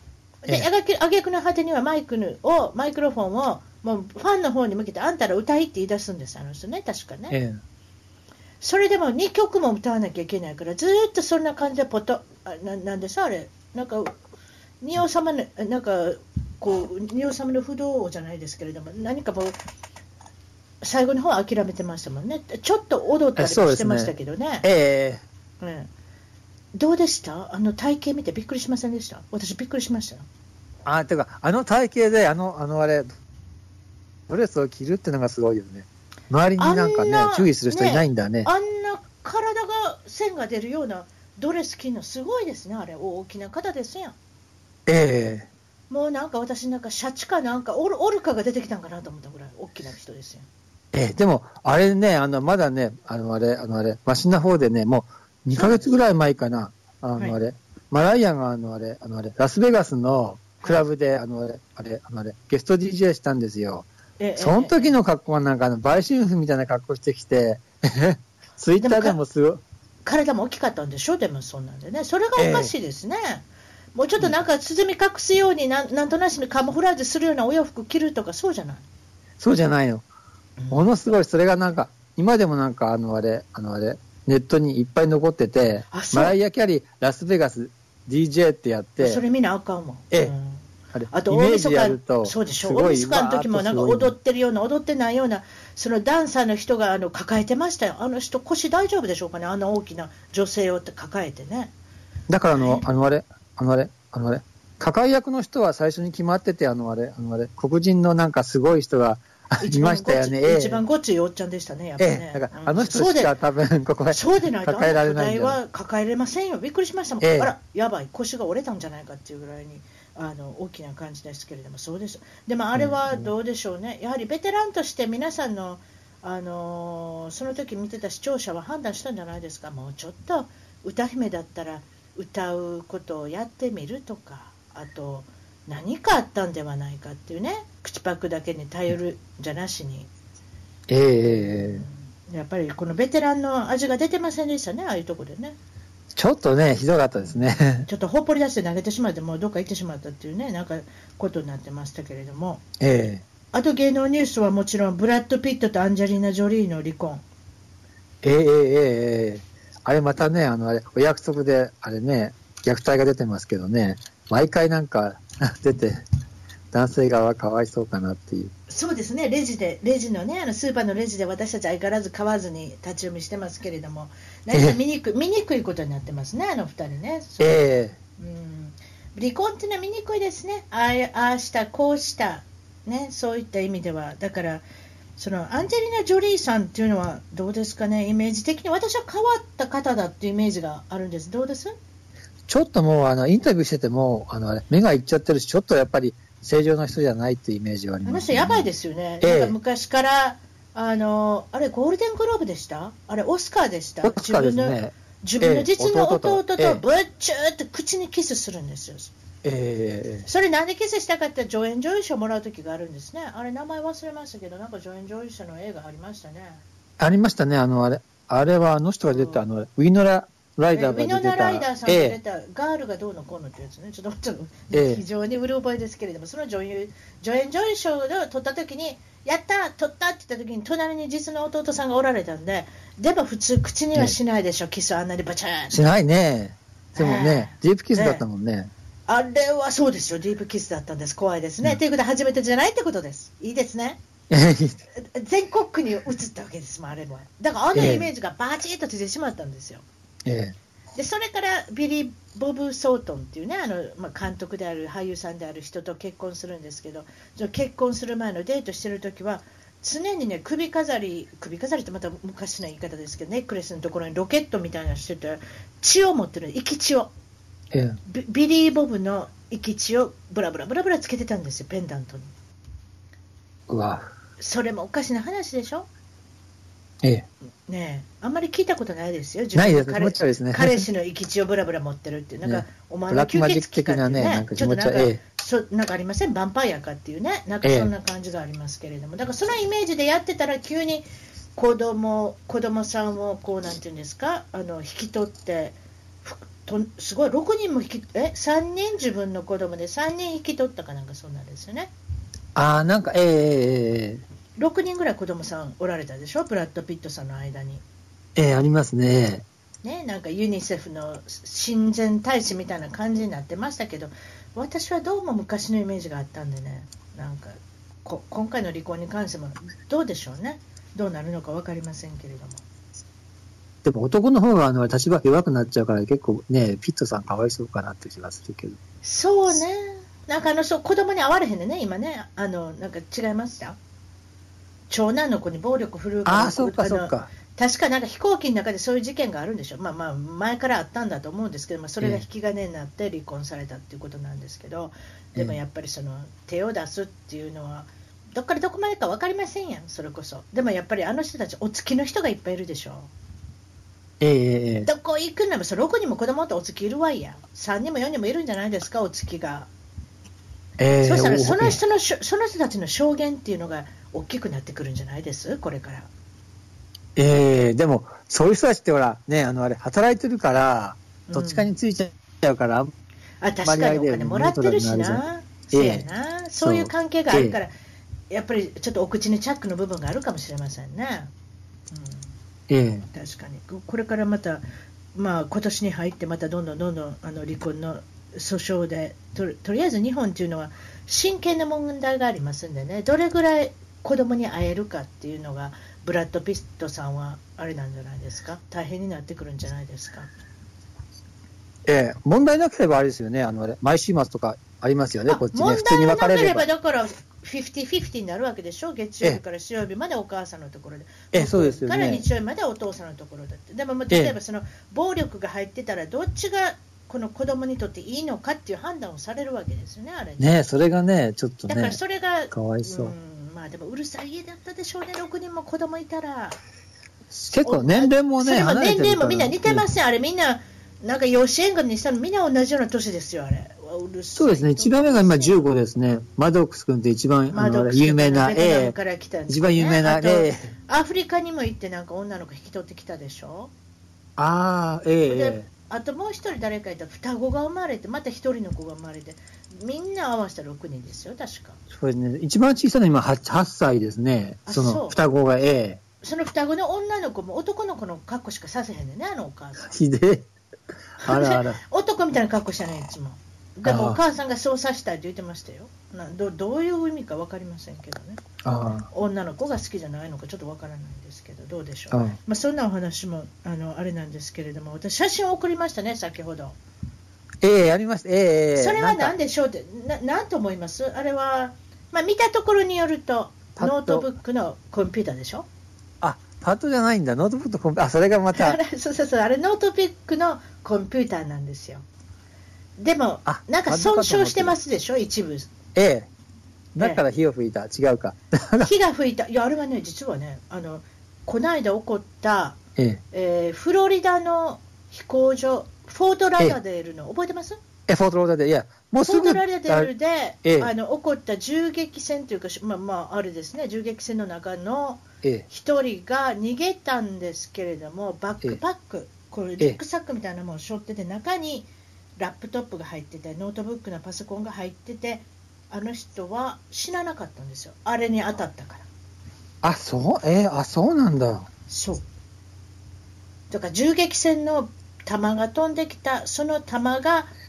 で、あげくの果てにはマイクを、マイクロフォンを、もうファンの方に向けて、あんたら歌いって言い出すんです、あの人ね、確かね。えー、それでも2曲も歌わなきゃいけないから、ずっとそんな感じでポト、あななんでさ、あれ、なんか、仁王様の、なんか、こう、仁王様の不動じゃないですけれども、何かもう、最後の方は諦めてましたもんね。ちょっと踊ったりしてましたけどね。ねええー、どうでした？あの体型見てびっくりしませんでした？私びっくりしましたよ。あ、てか、あの体型で、あの、あのあれ、ドレスを着るっていうのがすごいよね。周りになんかね、注意する人いないんだね。あんな体が線が出るようなドレス着るのすごいですね、あれ。大きな方ですやん。ええー、もうなんか私なんかシャチかなんかオルオルカが出てきたんかなと思ったぐらい大きな人ですよ。えでも、あれね、あの、まだね、あの、あれ、あの、あれ、マシな方でね、もう2ヶ月ぐらい前かな、あの、あれ、はい、マライアがあの、あれ、あの、あれ、ラスベガスのクラブで、あの、あれ、あれ、あの、あれ、ゲスト DJ したんですよ。その時の格好はなんか、あの、売春婦みたいな格好してきて、ツイッターでもすごい。体も大きかったんでしょでもそんなんでね。それがおかしいですね。えー、もうちょっとなんか包み隠すようになん、なんとなしにカモフラージュするようなお洋服着るとかそうじゃない？そうじゃないの。ものすごい、それがなんか、今でもなんか、あのあれ、あのあれ、ネットにいっぱい残ってて、マライア・キャリー、ラスベガス、DJ ってやって、それ見なあかんわ。ええ。あれあと大晦日、そうでしょ、大晦日の時もなんか踊ってるような、踊ってないような、そのダンサーの人があの抱えてましたよ、あの人、腰大丈夫でしょうかね、あの大きな女性を抱えてね。だからあの、あのあれ、あのあれ、あのあれ、抱え役の人は最初に決まってて、あのあれ、あのあれ、黒人のなんかすごい人が、いましたよね。一番ごっついおっちゃんでしたね、やっぱね。ええ、だから、あの人しか多分、ここはそうでないと、抱えられないは抱えれませんよ。びっくりしましたもん。ええ、あら、やばい、腰が折れたんじゃないかっていうぐらいに。あの大きな感じですけれども、そうです。でもあれはどうでしょうね、やはりベテランとして皆さんの、あのその時見てた視聴者は判断したんじゃないですか、もうちょっと歌姫だったら歌うことをやってみるとか、あと、何かあったんではないかっていうね口パクだけに頼るじゃなしに、ええー、やっぱりこのベテランの味が出てませんでしたねああいうとこでね。ちょっとねひどかったですね。<laughs> ちょっとほっぽり出して投げてしまってもうどっか行ってしまったっていうねなんかことになってましたけれども。ええ。ー、あと芸能ニュースはもちろんブラッド・ピットとアンジェリーナ・ジョリーの離婚。ええええええあれまたねあのあれお約束であれね虐待が出てますけどね毎回なんか <laughs> 出て、男性側はかわいそうかなっていう。そうですね、レジで、レジのね、あのスーパーのレジで私たち相変わらず買わずに立ち読みしてますけれども、何か見にくい、見にくいことになってますね、あの二人ね。ええー、うん離婚っていうのは見にくいですね、ああした、こうした、ね、そういった意味では。だからそのアンジェリーナ・ジョリーさんっていうのはどうですかね、イメージ的に私は変わった方だっていうイメージがあるんです、どうです？ちょっともうあのインタビューしててもあの目がいっちゃってるし、ちょっとやっぱり正常な人じゃないっていうイメージはあります、ね、あの人、やばいですよね、えー、なんか昔からあの、あれ、ゴールデングローブでした？あれ、オスカーでした？自分の自分の実の弟とぶっちゅーって口にキスするんですよ。えー、それなんでキスしたかって助演女優賞もらう時があるんですね。あれ名前忘れましたけど、なんか助演女優賞の映画ありましたね。ありましたね。あの、あれ、あれはあの人が出た、あの、ウィノラ・ライダーが出た。ウィノラ・ライダーさんが出た、えー、ガールがどうのこうのってやつね。ちょっと、ちょっと、えー、非常にうる覚えですけれども、その女優、助演女優賞を取った時に、やった取ったって言った時に、隣に実の弟さんがおられたんで、でも普通口にはしないでしょ、キスあんなにバチャーン。しないね。でもね、ディープキスだったもんね。あれはそうですよ、ディープキスだったんです、怖いですね。と、うん、いうことで、初めてじゃないってことです、いいですね。<laughs> 全国区に移ったわけですもん、あれも。だから、あのイメージがバチッと出てしまったんですよ。ええ、でそれからビリー・ボブ・ソートンっていうね、あのまあ、監督である俳優さんである人と結婚するんですけど、結婚する前のデートしてるときは、常にね、首飾り、首飾りってまた昔の言い方ですけど、ネックレスのところにロケットみたいなのしてて、血を持ってる、生き血を。ええ、ビリー・ボブの生き血をブラブラブラブラつけてたんですよ、ペンダントに。うわ。それもおかしな話でしょ？ええ。ねあんまり聞いたことないですよ、ないです。彼ですね。彼氏の生き血をブラブラ持ってるっていう、なんか、お前の吸血鬼かってね、なんかちょっとなんか、ええ、そなんかありません、ヴァンパイアかっていうね、なんかそんな感じがありますけれども、だからそのイメージでやってたら、急に子供子供さんをこう、なんていうんですか、あの引き取って、とすごい6人も引きえ3人自分の子供で3人引き取ったかなんかそうなんですよね。ああなんかええええー、6人ぐらい子供さんおられたでしょ？ブラッド・ピットさんの間に。ええー、ありますね。ねなんかユニセフの親善大使みたいな感じになってましたけど私はどうも昔のイメージがあったんでね。なんかこ今回の離婚に関してもどうでしょうね？どうなるのか分かりませんけれどもでも男の方があの立場弱くなっちゃうから結構ね、ピットさんかわいそうかなって気がするけど。そうね。なんかあの、そう、子供に会われへんでね、今ね。あの、なんか違いました？長男の子に暴力振るうああ、そうか、そうか。確かなんか飛行機の中でそういう事件があるんでしょ、まあまあ、前からあったんだと思うんですけど、まあ、それが引き金になって離婚されたっていうことなんですけど、でもやっぱりその手を出すっていうのは、どっからどこまでか分かりませんやん、それこそ。でもやっぱりあの人たち、お付きの人がいっぱいいるでしょ？ええどこ行くんでもそ6人も子供とお月いるわいや。3人も4人もいるんじゃないですかお月が、えー、そしたらその人のその人たちの証言っていうのが大きくなってくるんじゃないです？これから。ええー、でもそういう人たちってほらねあのあれ働いてるからどっちかについちゃうから、うん、あ確かにお金もらってるしな、そうやな。そういう関係があるから、やっぱりちょっとお口にチャックの部分があるかもしれませんね、うんええ、確かに。これからまた、まあ今年に入ってまたどんどんどんどんあの離婚の訴訟でととりあえず日本というのは真剣な問題がありますんでね。どれぐらい子供に会えるかっていうのがブラッド・ピットさんはあれなんじゃないですか？大変になってくるんじゃないですか？ええ、問題なければあれですよね、あの毎週末とかありますよね、こっちね、普通に分かれれば。だから50-50になるわけでしょ、月曜日から水曜日までお母さんのところで、えそうですよね、から日曜日までお父さんのところで、でも例えばその暴力が入ってたら、どっちがこの子供にとっていいのかっていう判断をされるわけですよね、あれ。ね。それがね、ちょっとね、だからそれがかわいそう、うん、まあでもうるさい家だったでしょうね、6人も子供いたら。結構年齢もね、年齢もみんな似てますね、あれみんな、なんか養子縁組にしたのみんな同じような年ですよ、あれ。そうですね、一番目が今15ですね。マドックス君って一番有名な、ええ、一番有名な、ええ。アフリカにも行ってなんか女の子引き取ってきたでしょ？ああ、ええ。あともう一人誰かいた双子が生まれて、また一人の子が生まれて、みんな合わせた6人ですよ、確か。そうですね、一番小さな今 8, 8歳ですね、その双子が、ええ。その双子の女の子も男の子の格好しかさせへんねんね、あのお母さん。ひであらあら。男みたいな格好したね、いつも。でもお母さんがそうさせたいって言ってましたよ。などどういう意味か分かりませんけどね。女の子が好きじゃないのかちょっと分からないんですけどどうでしょう。まあ、そんなお話もあのあれなんですけれども私写真を送りましたね先ほど。ええー、ありました。ええー、それは何でしょうってななんと思います？あれは、まあ、見たところによるとノートブックのコンピューターでしょ？あパッドじゃないんだ。ノートブックとコンピューター。あそれがまた。<laughs> そうそうそうあれノートブックのコンピューターなんですよ。でも、なんか損傷してますでしょ、一部。ええ。だから火を吹いた、違うか。<laughs> 火が吹いた、いや、あれはね、実はね、あのこの間起こった、ええ。えー、フロリダの飛行場、フォートラダデールの、覚えてます？えフォートラダデール、いや、もうすぐフォートラダデールで、えあの起こった銃撃戦というか、まあ、まあ、あれですね、銃撃戦の中の一人が逃げたんですけれども、バックパック、これ、リュックサックみたいなものを背負ってて、中に、ラップトップが入っててノートブックのパソコンが入っててあの人は死ななかったんですよ。あれに当たったから。あそう？えー、あそうなんだ。そう。だから銃撃戦の弾が飛んできたその弾が、ええ、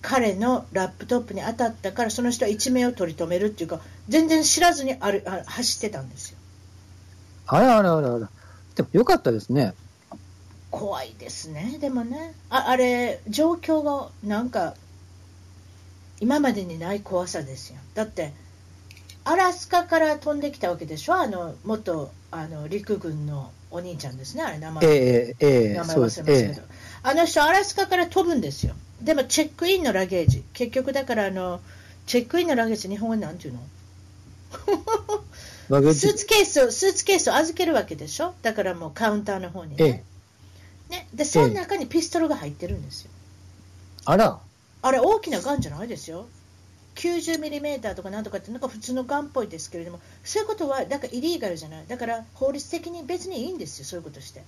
彼のラップトップに当たったからその人は一命を取り留めるっていうか全然知らずにあるあ走ってたんですよ。あらあらあらあら。でもよかったですね。怖いですね、でもね、ああれ、状況がなんか、今までにない怖さですよ。だって、アラスカから飛んできたわけでしょ、あの元あの陸軍のお兄ちゃんですね、あれ、名前,、えーえー、名前忘れましたけど、えー、あの人、アラスカから飛ぶんですよ。でも、チェックインのラゲージ、結局だからあの、チェックインのラゲージ、日本語なんていうの？スーツケースを、スーツケースを預けるわけでしょ？だからもうカウンターの方にね。ね、でその中にピストルが入ってるんですよ。あら。あれ大きなガンじゃないですよ。90ミリメーターとかなんとかってなんか普通のガンっぽいですけれどもそういうことはだからイリーガルじゃない？だから法律的に別にいいんですよそういうことして。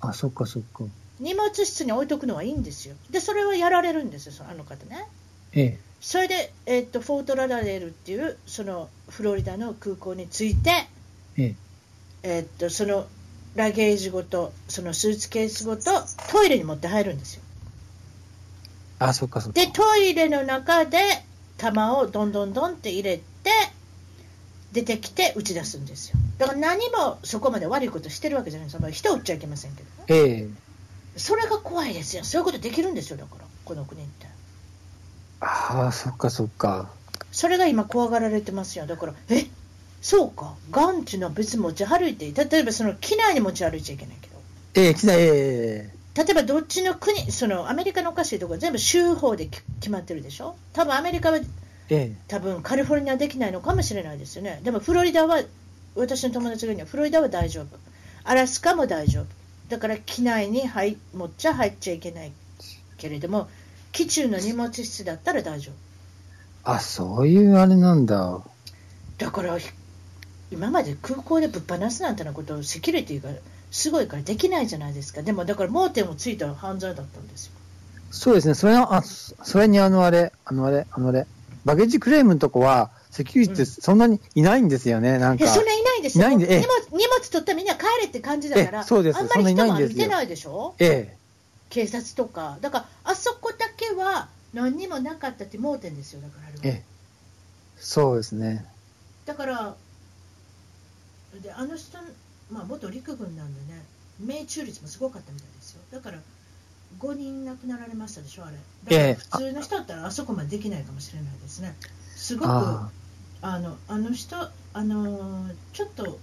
あそっかそっか荷物室に置いとくのはいいんですよでそれはやられるんですよあの方ねええそれで、えー、っとフォートラダレールっていうそのフロリダの空港に着いてえええー、っとそのラゲージごと、そのスーツケースごとトイレに持って入るんですよ。あ、そっかそっか。で、トイレの中で弾をどんどんどんって入れて、出てきて打ち出すんですよ。だから何もそこまで悪いことしてるわけじゃないですよ。人を撃っちゃいけませんけど、ね。ええー、それが怖いですよ。そういうことできるんですよ、だから、この国って。ああ、そっかそっか。それが今怖がられてますよ。だから、え？そうか、ガンっていうのは別に持ち歩いて。例えばその機内に持ち歩いちゃいけないけど。ええ機内、ええ例えばどっちの国、そのアメリカのおかしいところ全部州法で決まってるでしょ？多分アメリカは、ええ、多分カリフォルニアはできないのかもしれないですよね。でもフロリダは、私の友達が言うには、フロリダは大丈夫。アラスカも大丈夫。だから機内に入持っちゃ入っちゃいけないけれども、機中の荷物室だったら大丈夫。あ、そういうあれなんだ。だから今まで空港でぶっ放すなんてなことセキュリティがすごいからできないじゃないですかでもだから盲点をついた犯罪だったんですよそうですねそれはあそれにあのあれあのあれあのあれバゲージクレームのとこはセキュリティってそんなにいないんですよね、うん、なんか。そんないないんですよ。荷物荷物取ったらみんな帰れって感じだから、そうですあんまり人も歩いてないでしょ？ええ。警察とか。だから、あそこだけは何にもなかったって盲点ですよ、だからあれは。ええ。そうですね。だから、であの人、まあ、元陸軍なんでね命中率もすごかったみたいですよだから5人亡くなられましたでしょあれだから普通の人だったらあそこまでできないかもしれないですねすごくあのあの人あのちょっと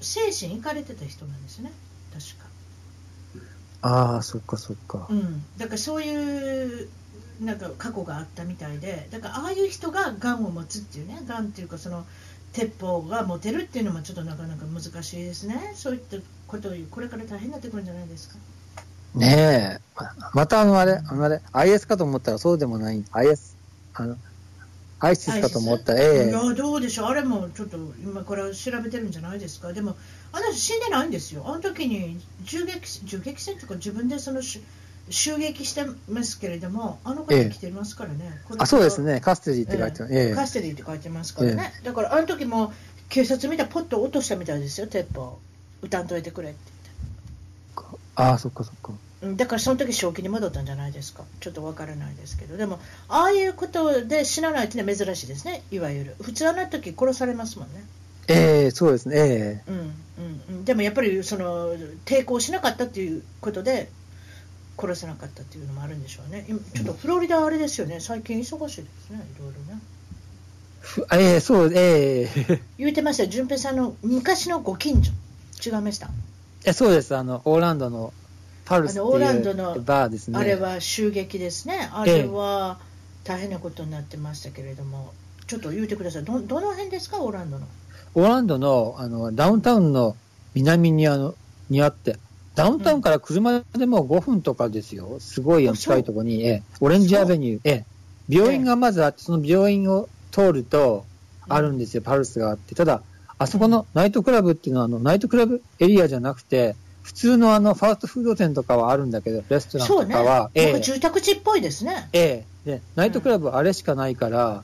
精神いかれてた人なんですね。確か。ああそっかそっか。うん。だからそういうなんか過去があったみたいでだからああいう人ががんを持つっていうね。がんっていうかその鉄砲が持てるっていうのもちょっとなかなか難しいですね、そういったことをこれから大変になってくるんじゃないですか。ねえ、またあのあれ、あのあれ、IS かと思ったらそうでもない、IS、あの、アイシスかと思った。ら、ええ。いや、どうでしょう、あれもちょっと今から調べてるんじゃないですか、でも、あの人死んでないんですよ、あの時に銃撃銃撃戦とか自分でその襲撃してますけれども、あの方来てますからね。ええ、あそうですね、カステディって書いてます、ええ、カステディって書いてますからね。だから、あの時も警察見たらポッと落としたみたいですよ、鉄砲。歌んといてくれってああ、そっかそっか。だからその時正気に戻ったんじゃないですか、ちょっとわからないですけど、でも、ああいうことで死なないっていうのは珍しいですね、いわゆる。普通あの時殺されますもんね。ええー、そうですね、ええ。ー、うんうん、でもやっぱりその抵抗しなかったっていうことで、殺せなかったっていうのもあるんでしょうね、今ちょっとフロリダ、あれですよね、最近忙しいですね、いろいろね。えー、そう、ええ。ー、<laughs> 言うてました淳平さんの昔のご近所、違いました？えそうです、あの、オーランドのパルスっていうオーランドのバーですね。あれは襲撃ですね、あれは大変なことになってましたけれども、えー、ちょっと言うてください、どどの辺ですか、オーランドの。オーランドのあのダウンタウンの南にあのにあって、ダウンタウンから車でも5分とかですよ、すごい近いところに、えオレンジアベニュー、え病院がまずあって、その病院を通るとあるんですよ、パルスがあって。ただ、あそこのナイトクラブっていうのは、あのナイトクラブエリアじゃなくて、普通のあのファーストフード店とかはあるんだけど、レストランとかは、ね、ええ、住宅地っぽいですね。ええで、ナイトクラブあれしかないから、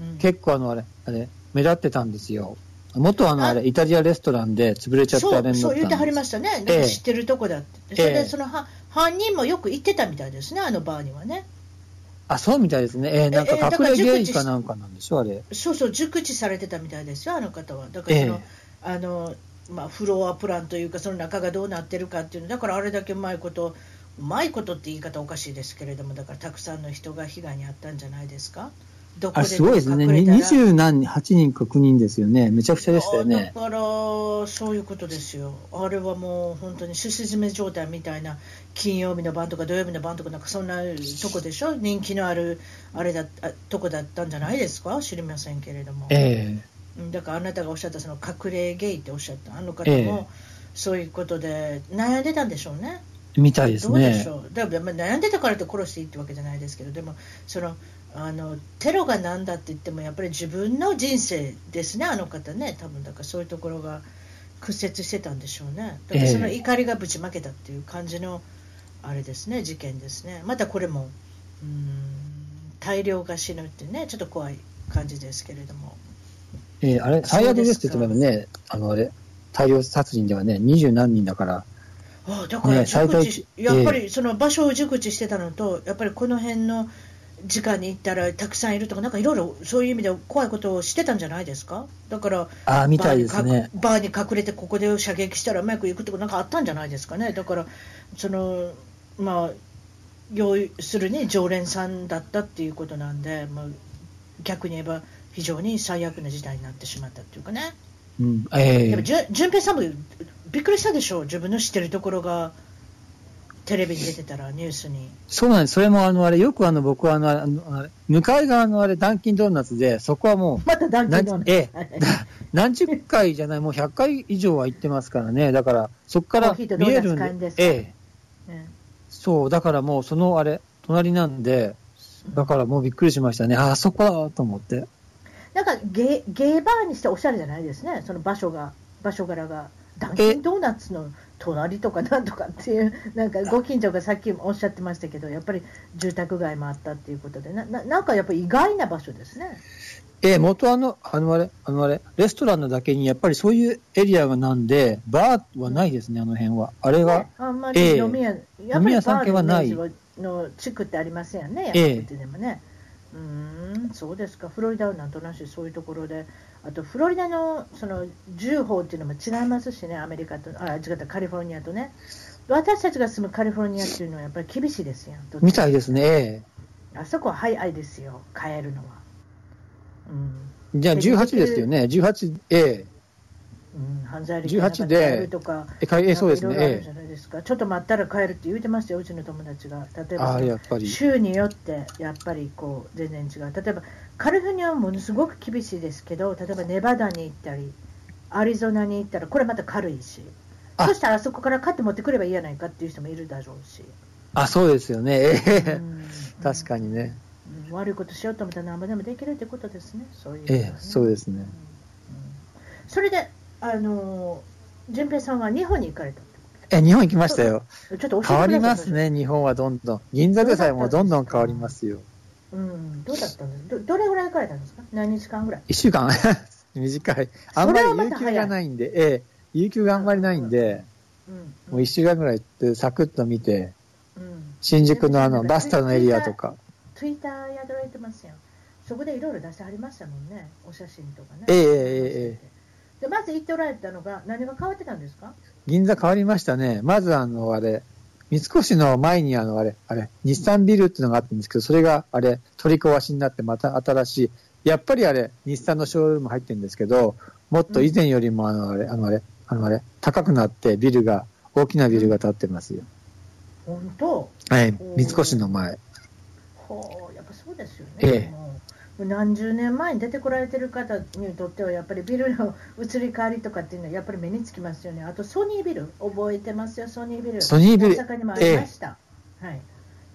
うん、結構あのあれ、あれ、目立ってたんですよ。元あのあれ、イタリアレストランで潰れちゃったあれそう、そう言ってはりましたね。なんか知ってるとこだって。それでその、は犯人もよく行ってたみたいですね、あのバーにはね。あ、そうみたいですね。えー、なんか隠れ芸かなんかなんでしょ、あれ。そうそう、熟知されてたみたいですよ、あの方は。だからその、えー、あの、まあ、フロアプランというか、その中がどうなってるかっていうの、だからあれだけうまいこと、うまいことって言い方おかしいですけれども、だからたくさんの人が被害に遭ったんじゃないですか？どこですごいですね。二十何、8人か9人ですよね。めちゃくちゃでしたよね。だから、そういうことですよ。あれはもう本当にすし詰め状態みたいな、金曜日の晩とか土曜日の晩とか、なんかそんなとこでしょ？人気のある、あれだあとこだったんじゃないですか？知りませんけれども。ええー、だからあなたがおっしゃったその隠れゲイっておっしゃったあの方も、そういうことで悩んでたんでしょうね。みたいですね。どうでしょう？だから悩んでたからって殺していいってわけじゃないですけど、でもそのあのテロが何だって言ってもやっぱり自分の人生ですねあの方ね多分だからそういうところが屈折してたんでしょうねだからその怒りがぶちまけたっていう感じのあれですね事件ですねまたこれもうん大量が死ぬってねちょっと怖い感じですけれどもえー、あれ最悪ですって言ってもねあのあれ大量殺人ではね二十何人だから。ああだから熟知、ね、やっぱりその場所を熟知してたのと、やっぱりこの辺の時間に行ったらたくさんいるとか、なんかいろいろそういう意味で怖いことをしてたんじゃないですか、だからあみたいですね。バーに隠れて、ここで射撃したらうまくいくとか、なんかあったんじゃないですかね、だから、そのまあ、要するに常連さんだったっていうことなんで、まあ、逆に言えば、非常に最悪な事態になってしまったっていうかね。うんえー、平さんもびっくりしたでしょう、自分の知ってるところがテレビに出てたら、ニュースに。そうなんです。それも、あの、あれ、よくあの、僕はあの、あの向かい側のあれ、ダンキンドーナツで、そこはもう、またダンキンドーナツ。ええ、<laughs> 何十回じゃない、もう100回以上は行ってますからね。だから、そこから見えるんで。ええ、そう、だからもう、そのあれ、隣なんで、だからもうびっくりしましたね。あ、あそこだと思って。なんかゲ、ゲーバーにしておしゃれじゃないですね。その場所が、場所柄が。ダンキンドーナツの隣とかなんとかっていう、なんかご近所がさっきもおっしゃってましたけど、やっぱり住宅街もあったっていうことで、ななんかやっぱり意外な場所ですね。えー、元あの、あのあれ、あのあれ、レストランのだけに、やっぱりそういうエリアがなんで、バーはないですね、あの辺は。あれは、ね、あんまり飲み屋、えー、やっぱりバーのの地区ってありませんよね、焼きでもね。えー、うん、そうですか、フロリダはなんとなしそういうところで、あとフロリダのその銃法っていうのも違いますしね、アメリカと、あ、違った、カリフォルニアとね。私たちが住むカリフォルニアっていうのはやっぱり厳しいですよ。みたいですね。あそこは早いですよ、帰るのは。うん、じゃあ18ですよね、18、ええ。うん、犯罪歴が帰るとか、えそうですちょっと待ったら帰るって言うてましたよ、うちの友達が。例えば、州によってやっぱりこう全然違う。例えば、カリフォルニアはものすごく厳しいですけど、例えばネバダに行ったり、アリゾナに行ったら、これまた軽いし、そしたらあそこから買って持ってくればいいやないかっていう人もいるだろうし。あ、そうですよね。確かにね、うん。悪いことしようと思ったら何ぼでもできるってことですね。そういう、ね、ええ、そうですね。うん、それで、あの、淳平さんは日本に行かれたえ、日本行きましたよ。ちょっと変わりますね、日本はどんどん。銀座でさえもどんどん変わりますよ。うん、どうだったんですどどれぐらい行かれたんですか？何日間ぐらい ?1 週間 <laughs> 短い。あんまり有給がないんで、ええ、有給があんまりないんで、うん、もう1週間ぐらい行って、サクッと見て、新宿のあの、バスタのエリアとか。ツイッターやられてますよ。そこでいろいろ出してはりましたもんね、お写真とかね。えええええで、まず行っておられたのが、何が変わってたんですか？銀座変わりましたね。まずあの、あれ、三越の前にあの、あれ、あれ、日産ビルっていうのがあったんですけど、それがあれ、取り壊しになってまた新しい、やっぱりあれ、日産のショールーム入ってるんですけど、もっと以前よりもあの、あれ、あのあれ、あのあれ、高くなってビルが、大きなビルが建ってますよ。本当？はい、三越の前。ほう、やっぱそうですよね。ええもう何十年前に出てこられてる方にとっては、やっぱりビルの移り変わりとかっていうのは、やっぱり目につきますよね。あと、ソニービル、覚えてますよ、ソニービル。ソニービル大阪にもありました。はい。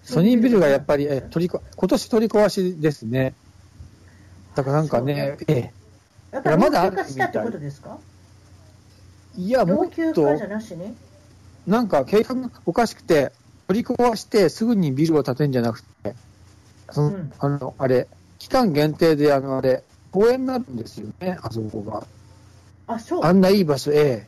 ソニービルがやっぱり、り、え、取りこ、今年取り壊しですね。だからなんかね、ええ。やっぱり老朽化したってことですか？いや、も老っとなしに？なんか計画がおかしくて、取り壊してすぐにビルを建てるんじゃなくて、その、うんあの、あれ、期間限定で、あの、あれ、公園になるんですよね、あそこが。あ、そう。あんないい場所、え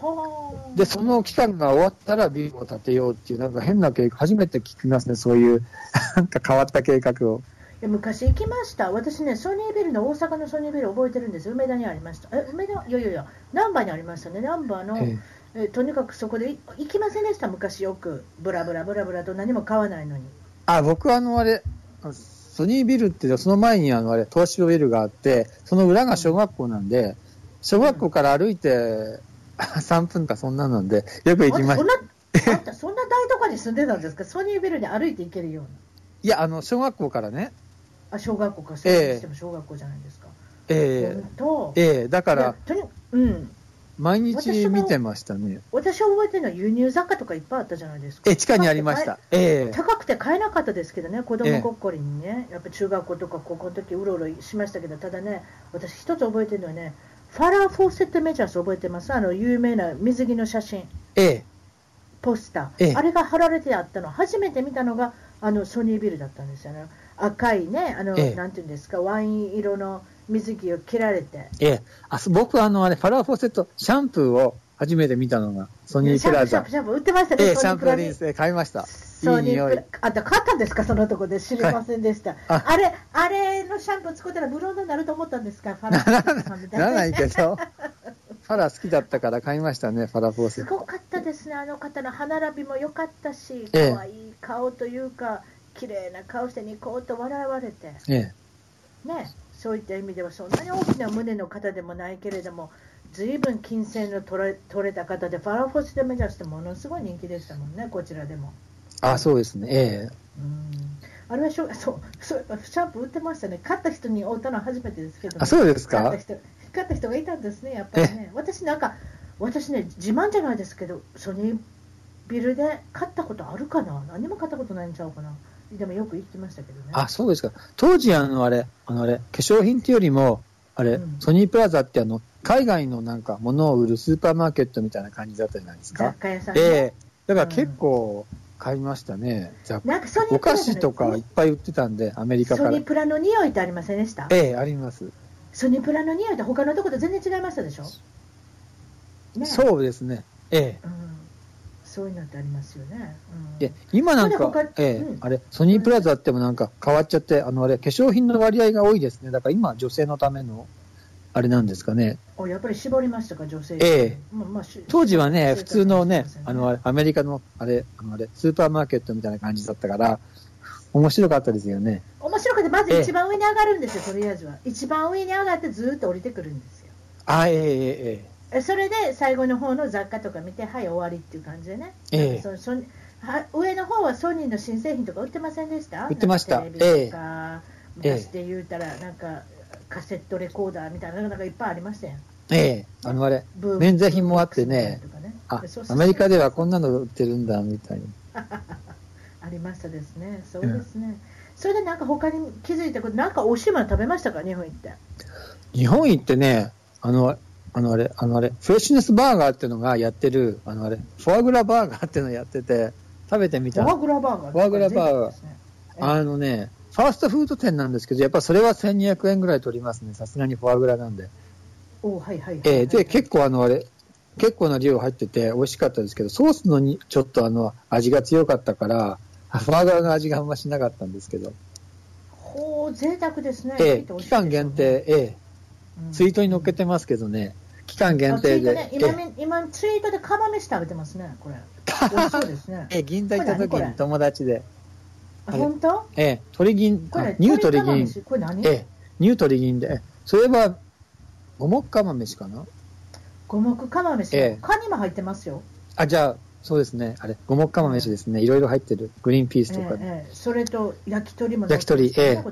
はえ。で、その期間が終わったらビルを建てようっていう、なんか変な計画、初めて聞きますね、そういう、<laughs> なんか変わった計画を。いや昔行きました、私ね、ソニービルの大阪のソニービル覚えてるんです、梅田にありました、え梅田？いやいやいや、難波にありましたね、難波の、ええとにかくそこでい行きませんでした、昔よく、ブラブラブラブラと何も買わないのに。あ、僕あの、あれ、ソニービルって、その前にあの、あれ、東芝ビルがあって、その裏が小学校なんで、小学校から歩いて <laughs> 3分かそんなので、よく行きました。そんな大とこに住んでたんですか、ソニービルに歩いて行けるよういや、あの、小学校からね、な、あ小学校か、そうしても小学校じゃないですか。ええ。ええだから、うん、毎日見てましたね。私覚えてるのは輸入雑貨とかいっぱいあったじゃないですか。え、地下にありました。ええ高くて買えなかったですけどね、子供ごっこりにね、やっぱ中学校とか高校の時うろうろしましたけど、ただね、私、一つ覚えてるのはね、ファラー・フォーセット・メジャース覚えてます？あの有名な水着の写真、ええ。ポスター、ええ。あれが貼られてあったの、初めて見たのがあのソニービルだったんですよね、赤いね、あのええ。なんていうんですか、ワイン色の水着を着られて、ええあそ僕、あの、あれ、ファラーフォーセット、シャンプーを初めて見たのが、ソニープラザシャンプ。シャンプシャンプ売ってましたね、ええ、ソシャンプーリンスで買いました。ソニープラいい匂い。あんた買ったんですか、そのとこで知りませんでした。ああれ、あれのシャンプー使ったらブロンドになると思ったんですか、ファラーさんみたいならないけど、ファラ好きだったから買いましたね、ファラフォーセット。すごかったですね、あの方の歯並びも良かったし、ええ可愛い顔というか、綺麗な顔してニコッと笑われて、ええね、そういった意味ではそんなに大きな胸の方でもないけれども、ずいぶん金銭の取れ取れた方で、ファラフォスで目指してものすごい人気でしたもんね、こちらでも。あ、そうですね、えうん。あれはしょ <laughs> そうそうシャンプー売ってましたね、買った人に会ったのは初めてですけど、えあ、そうですか？買った人買った人がいたんですね、やっぱりね。私なんか、私ね、自慢じゃないですけど、ソニービルで買ったことあるかな？何も買ったことないんちゃうかな？でもよく行きましたけどね。あ、そうですか。当時、あの、あれ、あの、あれ、化粧品っていうよりも、あれ、うんソニープラザってあの、海外のなんか物を売るスーパーマーケットみたいな感じだったじゃないです雑か。貨屋さんね。ええだから結構買いましたね。雑貨なんかソニーお菓子とかいっぱい売ってたんで、アメリカからソニー。プラの匂いってありませんでした？ええあります。ソニープラの匂いって他のところと全然違いましたでしょ？ねそうですね。ええうん。そういうのってありますよね。うんで、今なんかええうんあれ、ソニープラザってもなんか変わっちゃって、あの、あれ、化粧品の割合が多いですね。だから今、女性のための、あれなんですかね。おやっぱり絞りましたか、女性。ええまあまあし当時はね、普通のねあの、アメリカの、あれ、あの、あれ、スーパーマーケットみたいな感じだったから、面白かったですよね。面白くて、まず一番上に上がるんですよ、とりあえずは。一番上に上がってずーっと降りてくるんですよ。あ、ええええええそれで最後の方の雑貨とか見て、はい、終わりっていう感じでね。ええ。そそは上の方はソニーの新製品とか売ってませんでした？売ってました。テレビとか、ええ。昔で言うたら、なんかカセットレコーダーみたいなのがいっぱいありましたよ。えええ。あの、あれ、免税品もあってね。ね。あアメリカではこんなの売ってるんだ、みたいな。<laughs> ありましたですね、そうですね。それでなんか他に気づいたこと、なんか美味しいもの食べましたか、日本行って。日本行ってね、あの、あのあれ、あのあれ、フレッシュネスバーガーっていうのがやってる、あのあれ、フォアグラバーガーっていうのをやってて、食べてみたフォアグラバーガー？フォアグラバーガーあのね、ファーストフード店なんですけど、やっぱそれは1200円ぐらい取りますね。さすがにフォアグラなんで。おはいはいはい、えーで、結構あの、あれ、結構な量入ってて美味しかったですけど、ソースのにちょっとあの、味が強かったから、フォアグラの味があんましなかったんですけど。ほう、贅沢ですね。ええ、期間限定、ええ、ツイートに載っけてますけどね、期間限定で。ね、今、今、ツイートで釜飯食べてますね、これ。美味しそうですね。え <laughs> え、銀座行った時に友達で。本当？ええ、鳥銀、これニュートリ銀。これ何？ええ、ニュートリ銀で。それは、五目釜飯かな？五目釜飯、ええ、カニも入ってますよ。あ、じゃあ、そうですね。あれ、五目釜飯ですね。いろいろ入ってる。グリーンピースとか、ええ、それと焼き鳥も焼き鳥、ええ。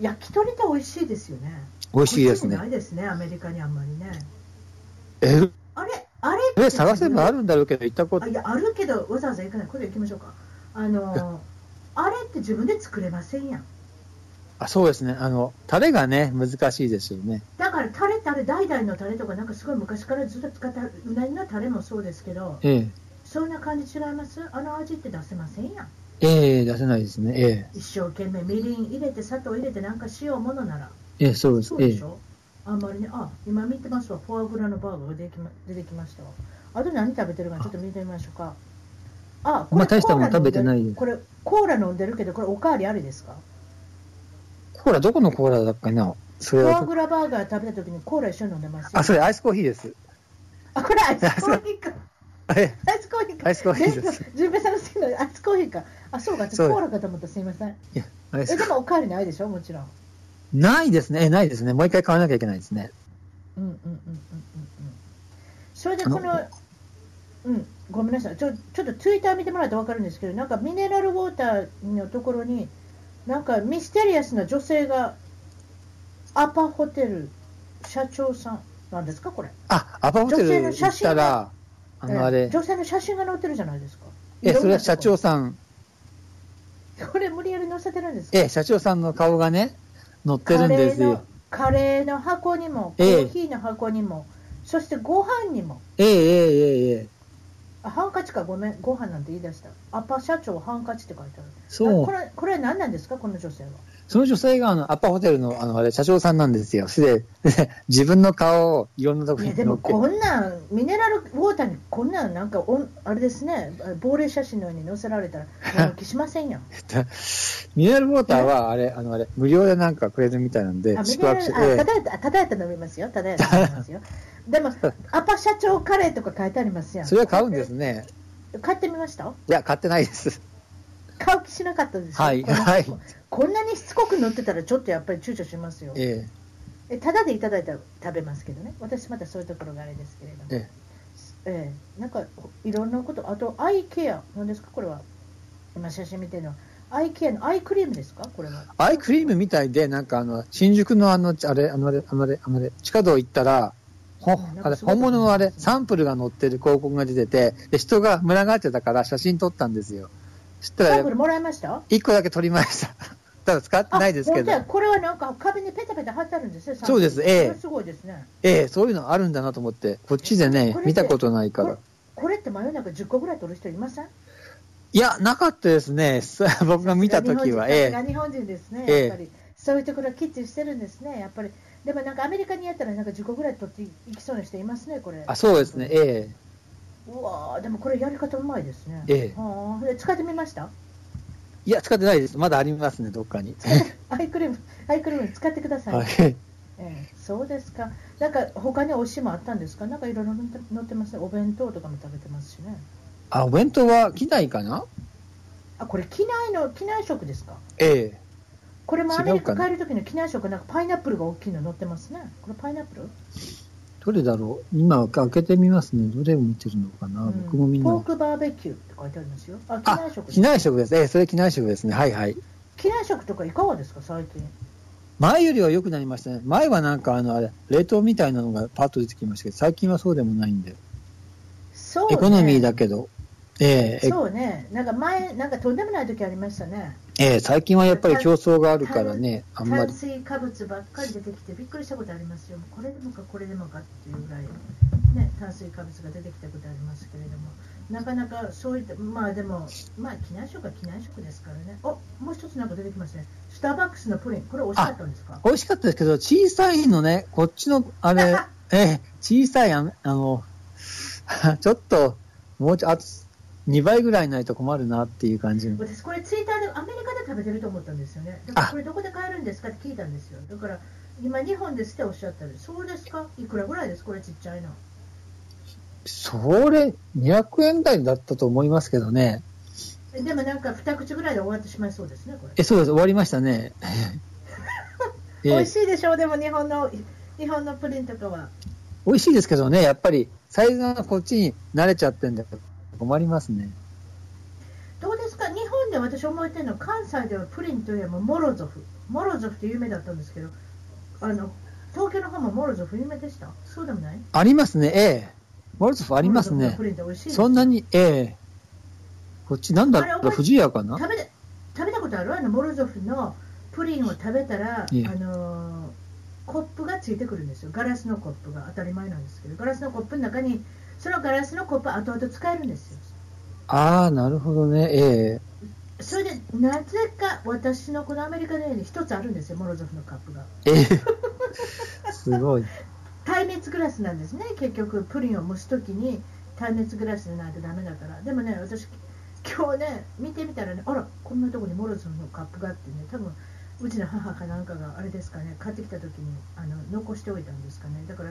焼き鳥って美味しいですよね。美味しいですね。ないですね、アメリカにあんまりね。えあれあれ？え、探せばあるんだろうけど、行ったこと。いや、あるけど、わざわざ行かない。これ行きましょうか。あの、<laughs> あれって自分で作れませんやん。あそうですね。あの、タレがね、難しいですよね。だから、タレってあれ、代々のタレとか、なんかすごい昔からずっと使った、うなぎのタレもそうですけど、ええ。そんな感じ違いますあの味って出せませんやん。ええ出せないですね。ええ。一生懸命みりん入れて、砂糖入れて、なんか塩ものなら。ええ、そうです。そうでしょ、ええ、あんまりね、あ、今見てますわ。フォアグラのバーガーが出てきま出てきましたわ。あと何食べてるかちょっと見てみましょうか。あ、これ、まあ、大したもの食べてないこれ、コーラ飲んでるけど、これおかわりありですか？コーラ、どこのコーラだっかな？それフォアグラバーガー食べたときにコーラ一緒に飲んでますあ、それアイスコーヒーです。あ、これアイスコーヒーか。<laughs> アイスコーヒーか。アイスコーヒーです。純平さんの好きなアイスコーヒーか。あ、そうか、コーラかと思ったすいません。いや、え、でもおかわりないでしょ？もちろん。ないですね。ないですね。もう一回買わなきゃいけないですね。うんうんうんうんうんうん。それでこの、うん、ごめんなさいちょ、ちょっとツイッター見てもらったら分かるんですけど、なんかミネラルウォーターのところに、なんかミステリアスな女性が、アパホテル社長さんなんですか、これ。あ、アパホテル行ったら、あのあれ、女性の写真が載ってるじゃないですか。え、それは社長さん。これ無理やり載せてるんですか？え、社長さんの顔がね、載ってるんですよ。カレーの箱にも、コーヒーの箱にも、そしてご飯にも。ええええええ。あハンカチかごめん。ご飯なんて言い出した。アパ社長ハンカチって書いてある。そう。これこれは何なんですか？この女性は。その女性があのアパホテルのあのあれ社長さんなんですよ。で <laughs> 自分の顔をいろんなところにでもこんなんミネラルウォーターにこんなんなんかおあれですね。亡霊写真のように載せられたら気しませんよ。<laughs> ミネラルウォーターはあれあのあれ無料でなんかくれるみたいなんで宿泊してただただやったら飲みますよ。ただやったら飲みますよ <laughs> でも、アパ社長カレーとか書いてありますやん。それは買うんですね。買ってみました？いや、買ってないです。買う気しなかったですはい、はい。こんなにしつこく乗ってたら、ちょっとやっぱり躊躇しますよ。ええ。ただでいただいたら食べますけどね。私またそういうところがあれですけれども。ええ。ええ、なんか、いろんなこと、あと、アイケア、なんですか、これは。今、写真見てるのは。アイケアのアイクリームですか？これは。アイクリームみたいで、なんかあの、新宿のあの、あれ、あのあれ、あのあれ、あのあれ、地下道行ったら、ほあれ本物のあれ、サンプルが載ってる広告が出てて、で人が群がってたから写真撮ったんですよ。そしたら、サンプルもらいました？一個だけ撮りました。<laughs> ただ使ってないですけど。これはなんか壁にペタペタ貼ってあるんですよ。そうです、ええ。すごいですね。ええ、そういうのあるんだなと思って、こっちでね、見たことないから。これって真夜中10個ぐらい撮る人いません？いや、なかったですね。<laughs> 僕が見たときは、ええ。日本人ですね、やっぱり。そういうところはきっちりしてるんですね、やっぱり。でもなんかアメリカにやったらなんか10個ぐらい取っていきそうな人いますね、これ。あ、そうですね、ええうわでもこれやり方うまいですね。ええはあ、使ってみました？いや、使ってないです。まだありますね、どっかに。<laughs> アイクリーム、アイクリーム使ってください。はい。ええ、そうですか。なんか他においしいもあったんですか？なんかいろいろ載ってますね。お弁当とかも食べてますしね。あ、お弁当は機内かな？あ、これ機内の、機内食ですか？ええこれもアメリカ帰るときの機内食なんかパイナップルが大きいの乗ってますね。これパイナップル？どれだろう？今開けてみますね。どれを見てるのかな、うん、僕もみんな。ポークバーベキューって書いてありますよ。あ、機内食機内食です。ええ、それ機内食ですね。はいはい。機内食とかいかがですか、最近？前よりは良くなりましたね。前はなんかあの、あれ、冷凍みたいなのがパッと出てきましたけど、最近はそうでもないんで。そう、ね、エコノミーだけど。ええそうね。なんか前、なんかとんでもない時ありましたね。ええ最近はやっぱり競争があるからね、あんまり。炭水化物ばっかり出てきてびっくりしたことありますよ。これでもかこれでもかっていうぐらい、ね、炭水化物が出てきたことありますけれども、なかなかそういった、まあでも、まあ機内食は機内食ですからね。おもう一つなんか出てきますね。スターバックスのプリン、これ美味しかったんですか？美味しかったですけど、小さいのね、こっちの、あれ、<laughs> ええ小さいあの、<laughs> ちょっと、もうちょっと、2倍ぐらいないと困るなっていう感じ。私、これツイッターでアメリカで食べてると思ったんですよね。だからこれどこで買えるんですかって聞いたんですよ。だから今日本ですっておっしゃったら、そうですかいくらぐらいです？これちっちゃいの。それ、200円台だったと思いますけどね。でもなんか二口ぐらいで終わってしまいそうですね、これ。え、そうです、終わりましたね。<laughs> 美味しいでしょう、でも日本の、日本のプリンとかは。美味しいですけどね、やっぱりサイズがこっちに慣れちゃってんで困りますね。どうですか？日本で私思えてるの関西ではプリンといえばモロゾフ。モロゾフって有名だったんですけど、あの、東京の方もモロゾフ有名でした？そうでもない？ありますね、ええ。モロゾフありますね。そんなに、ええ。こっちなんだろう、不二家かな？食べ食べたことある？あのモロゾフのプリンを食べたら、ええ、あのコップがついてくるんですよ。ガラスのコップが当たり前なんですけど、ガラスのコップの中に、そのガラスのコップ後々使えるんですよ。ああ、なるほどね。ええそれで、なぜか私のこのアメリカのように一つあるんですよ、モロゾフのカップが。ええ <laughs> すごい。耐熱グラスなんですね、結局、プリンを蒸すときに耐熱グラスでないとダメだから。でもね、私、今日ね、見てみたらね、あら、こんなとこにモロゾフのカップがあってね、多分うちの母かなんかがあれですかね買ってきた時にあの残しておいたんですかねだから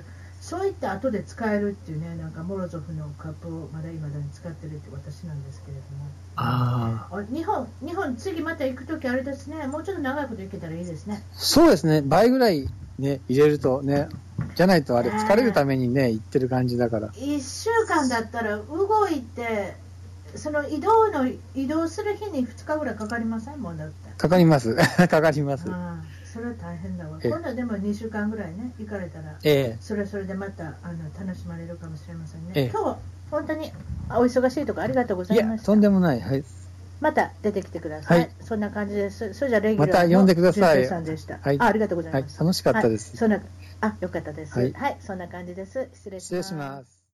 そういった後で使えるっていうねなんかモロゾフのカップをまだ今だに使ってるって私なんですけれども。ああ日本日本次また行く時あれですね。もうちょっと長いこと行けたらいいですね。そうですね。倍ぐらいね入れるとねじゃないとあれ疲れるためにね行ってる感じだから。1週間だったら動いてその移動の移動する日に2日ぐらいかかりません？もんだって。かかります。<laughs> かかりますそれは大変だわ今度でも2週間ぐらいね行かれたら、ええ、それはそれでまたあの楽しまれるかもしれませんね、ええ、今日本当にお忙しいところありがとうございましたとんでもないはいまた出てきてください。はい、そんな感じです。それじゃレギュラーまた呼んでください。さんでした。はい、あ、ありがとうございます。はい、楽しかったです。そんな、あ、よかったです。はい、そんな感じです。失礼します。失礼します。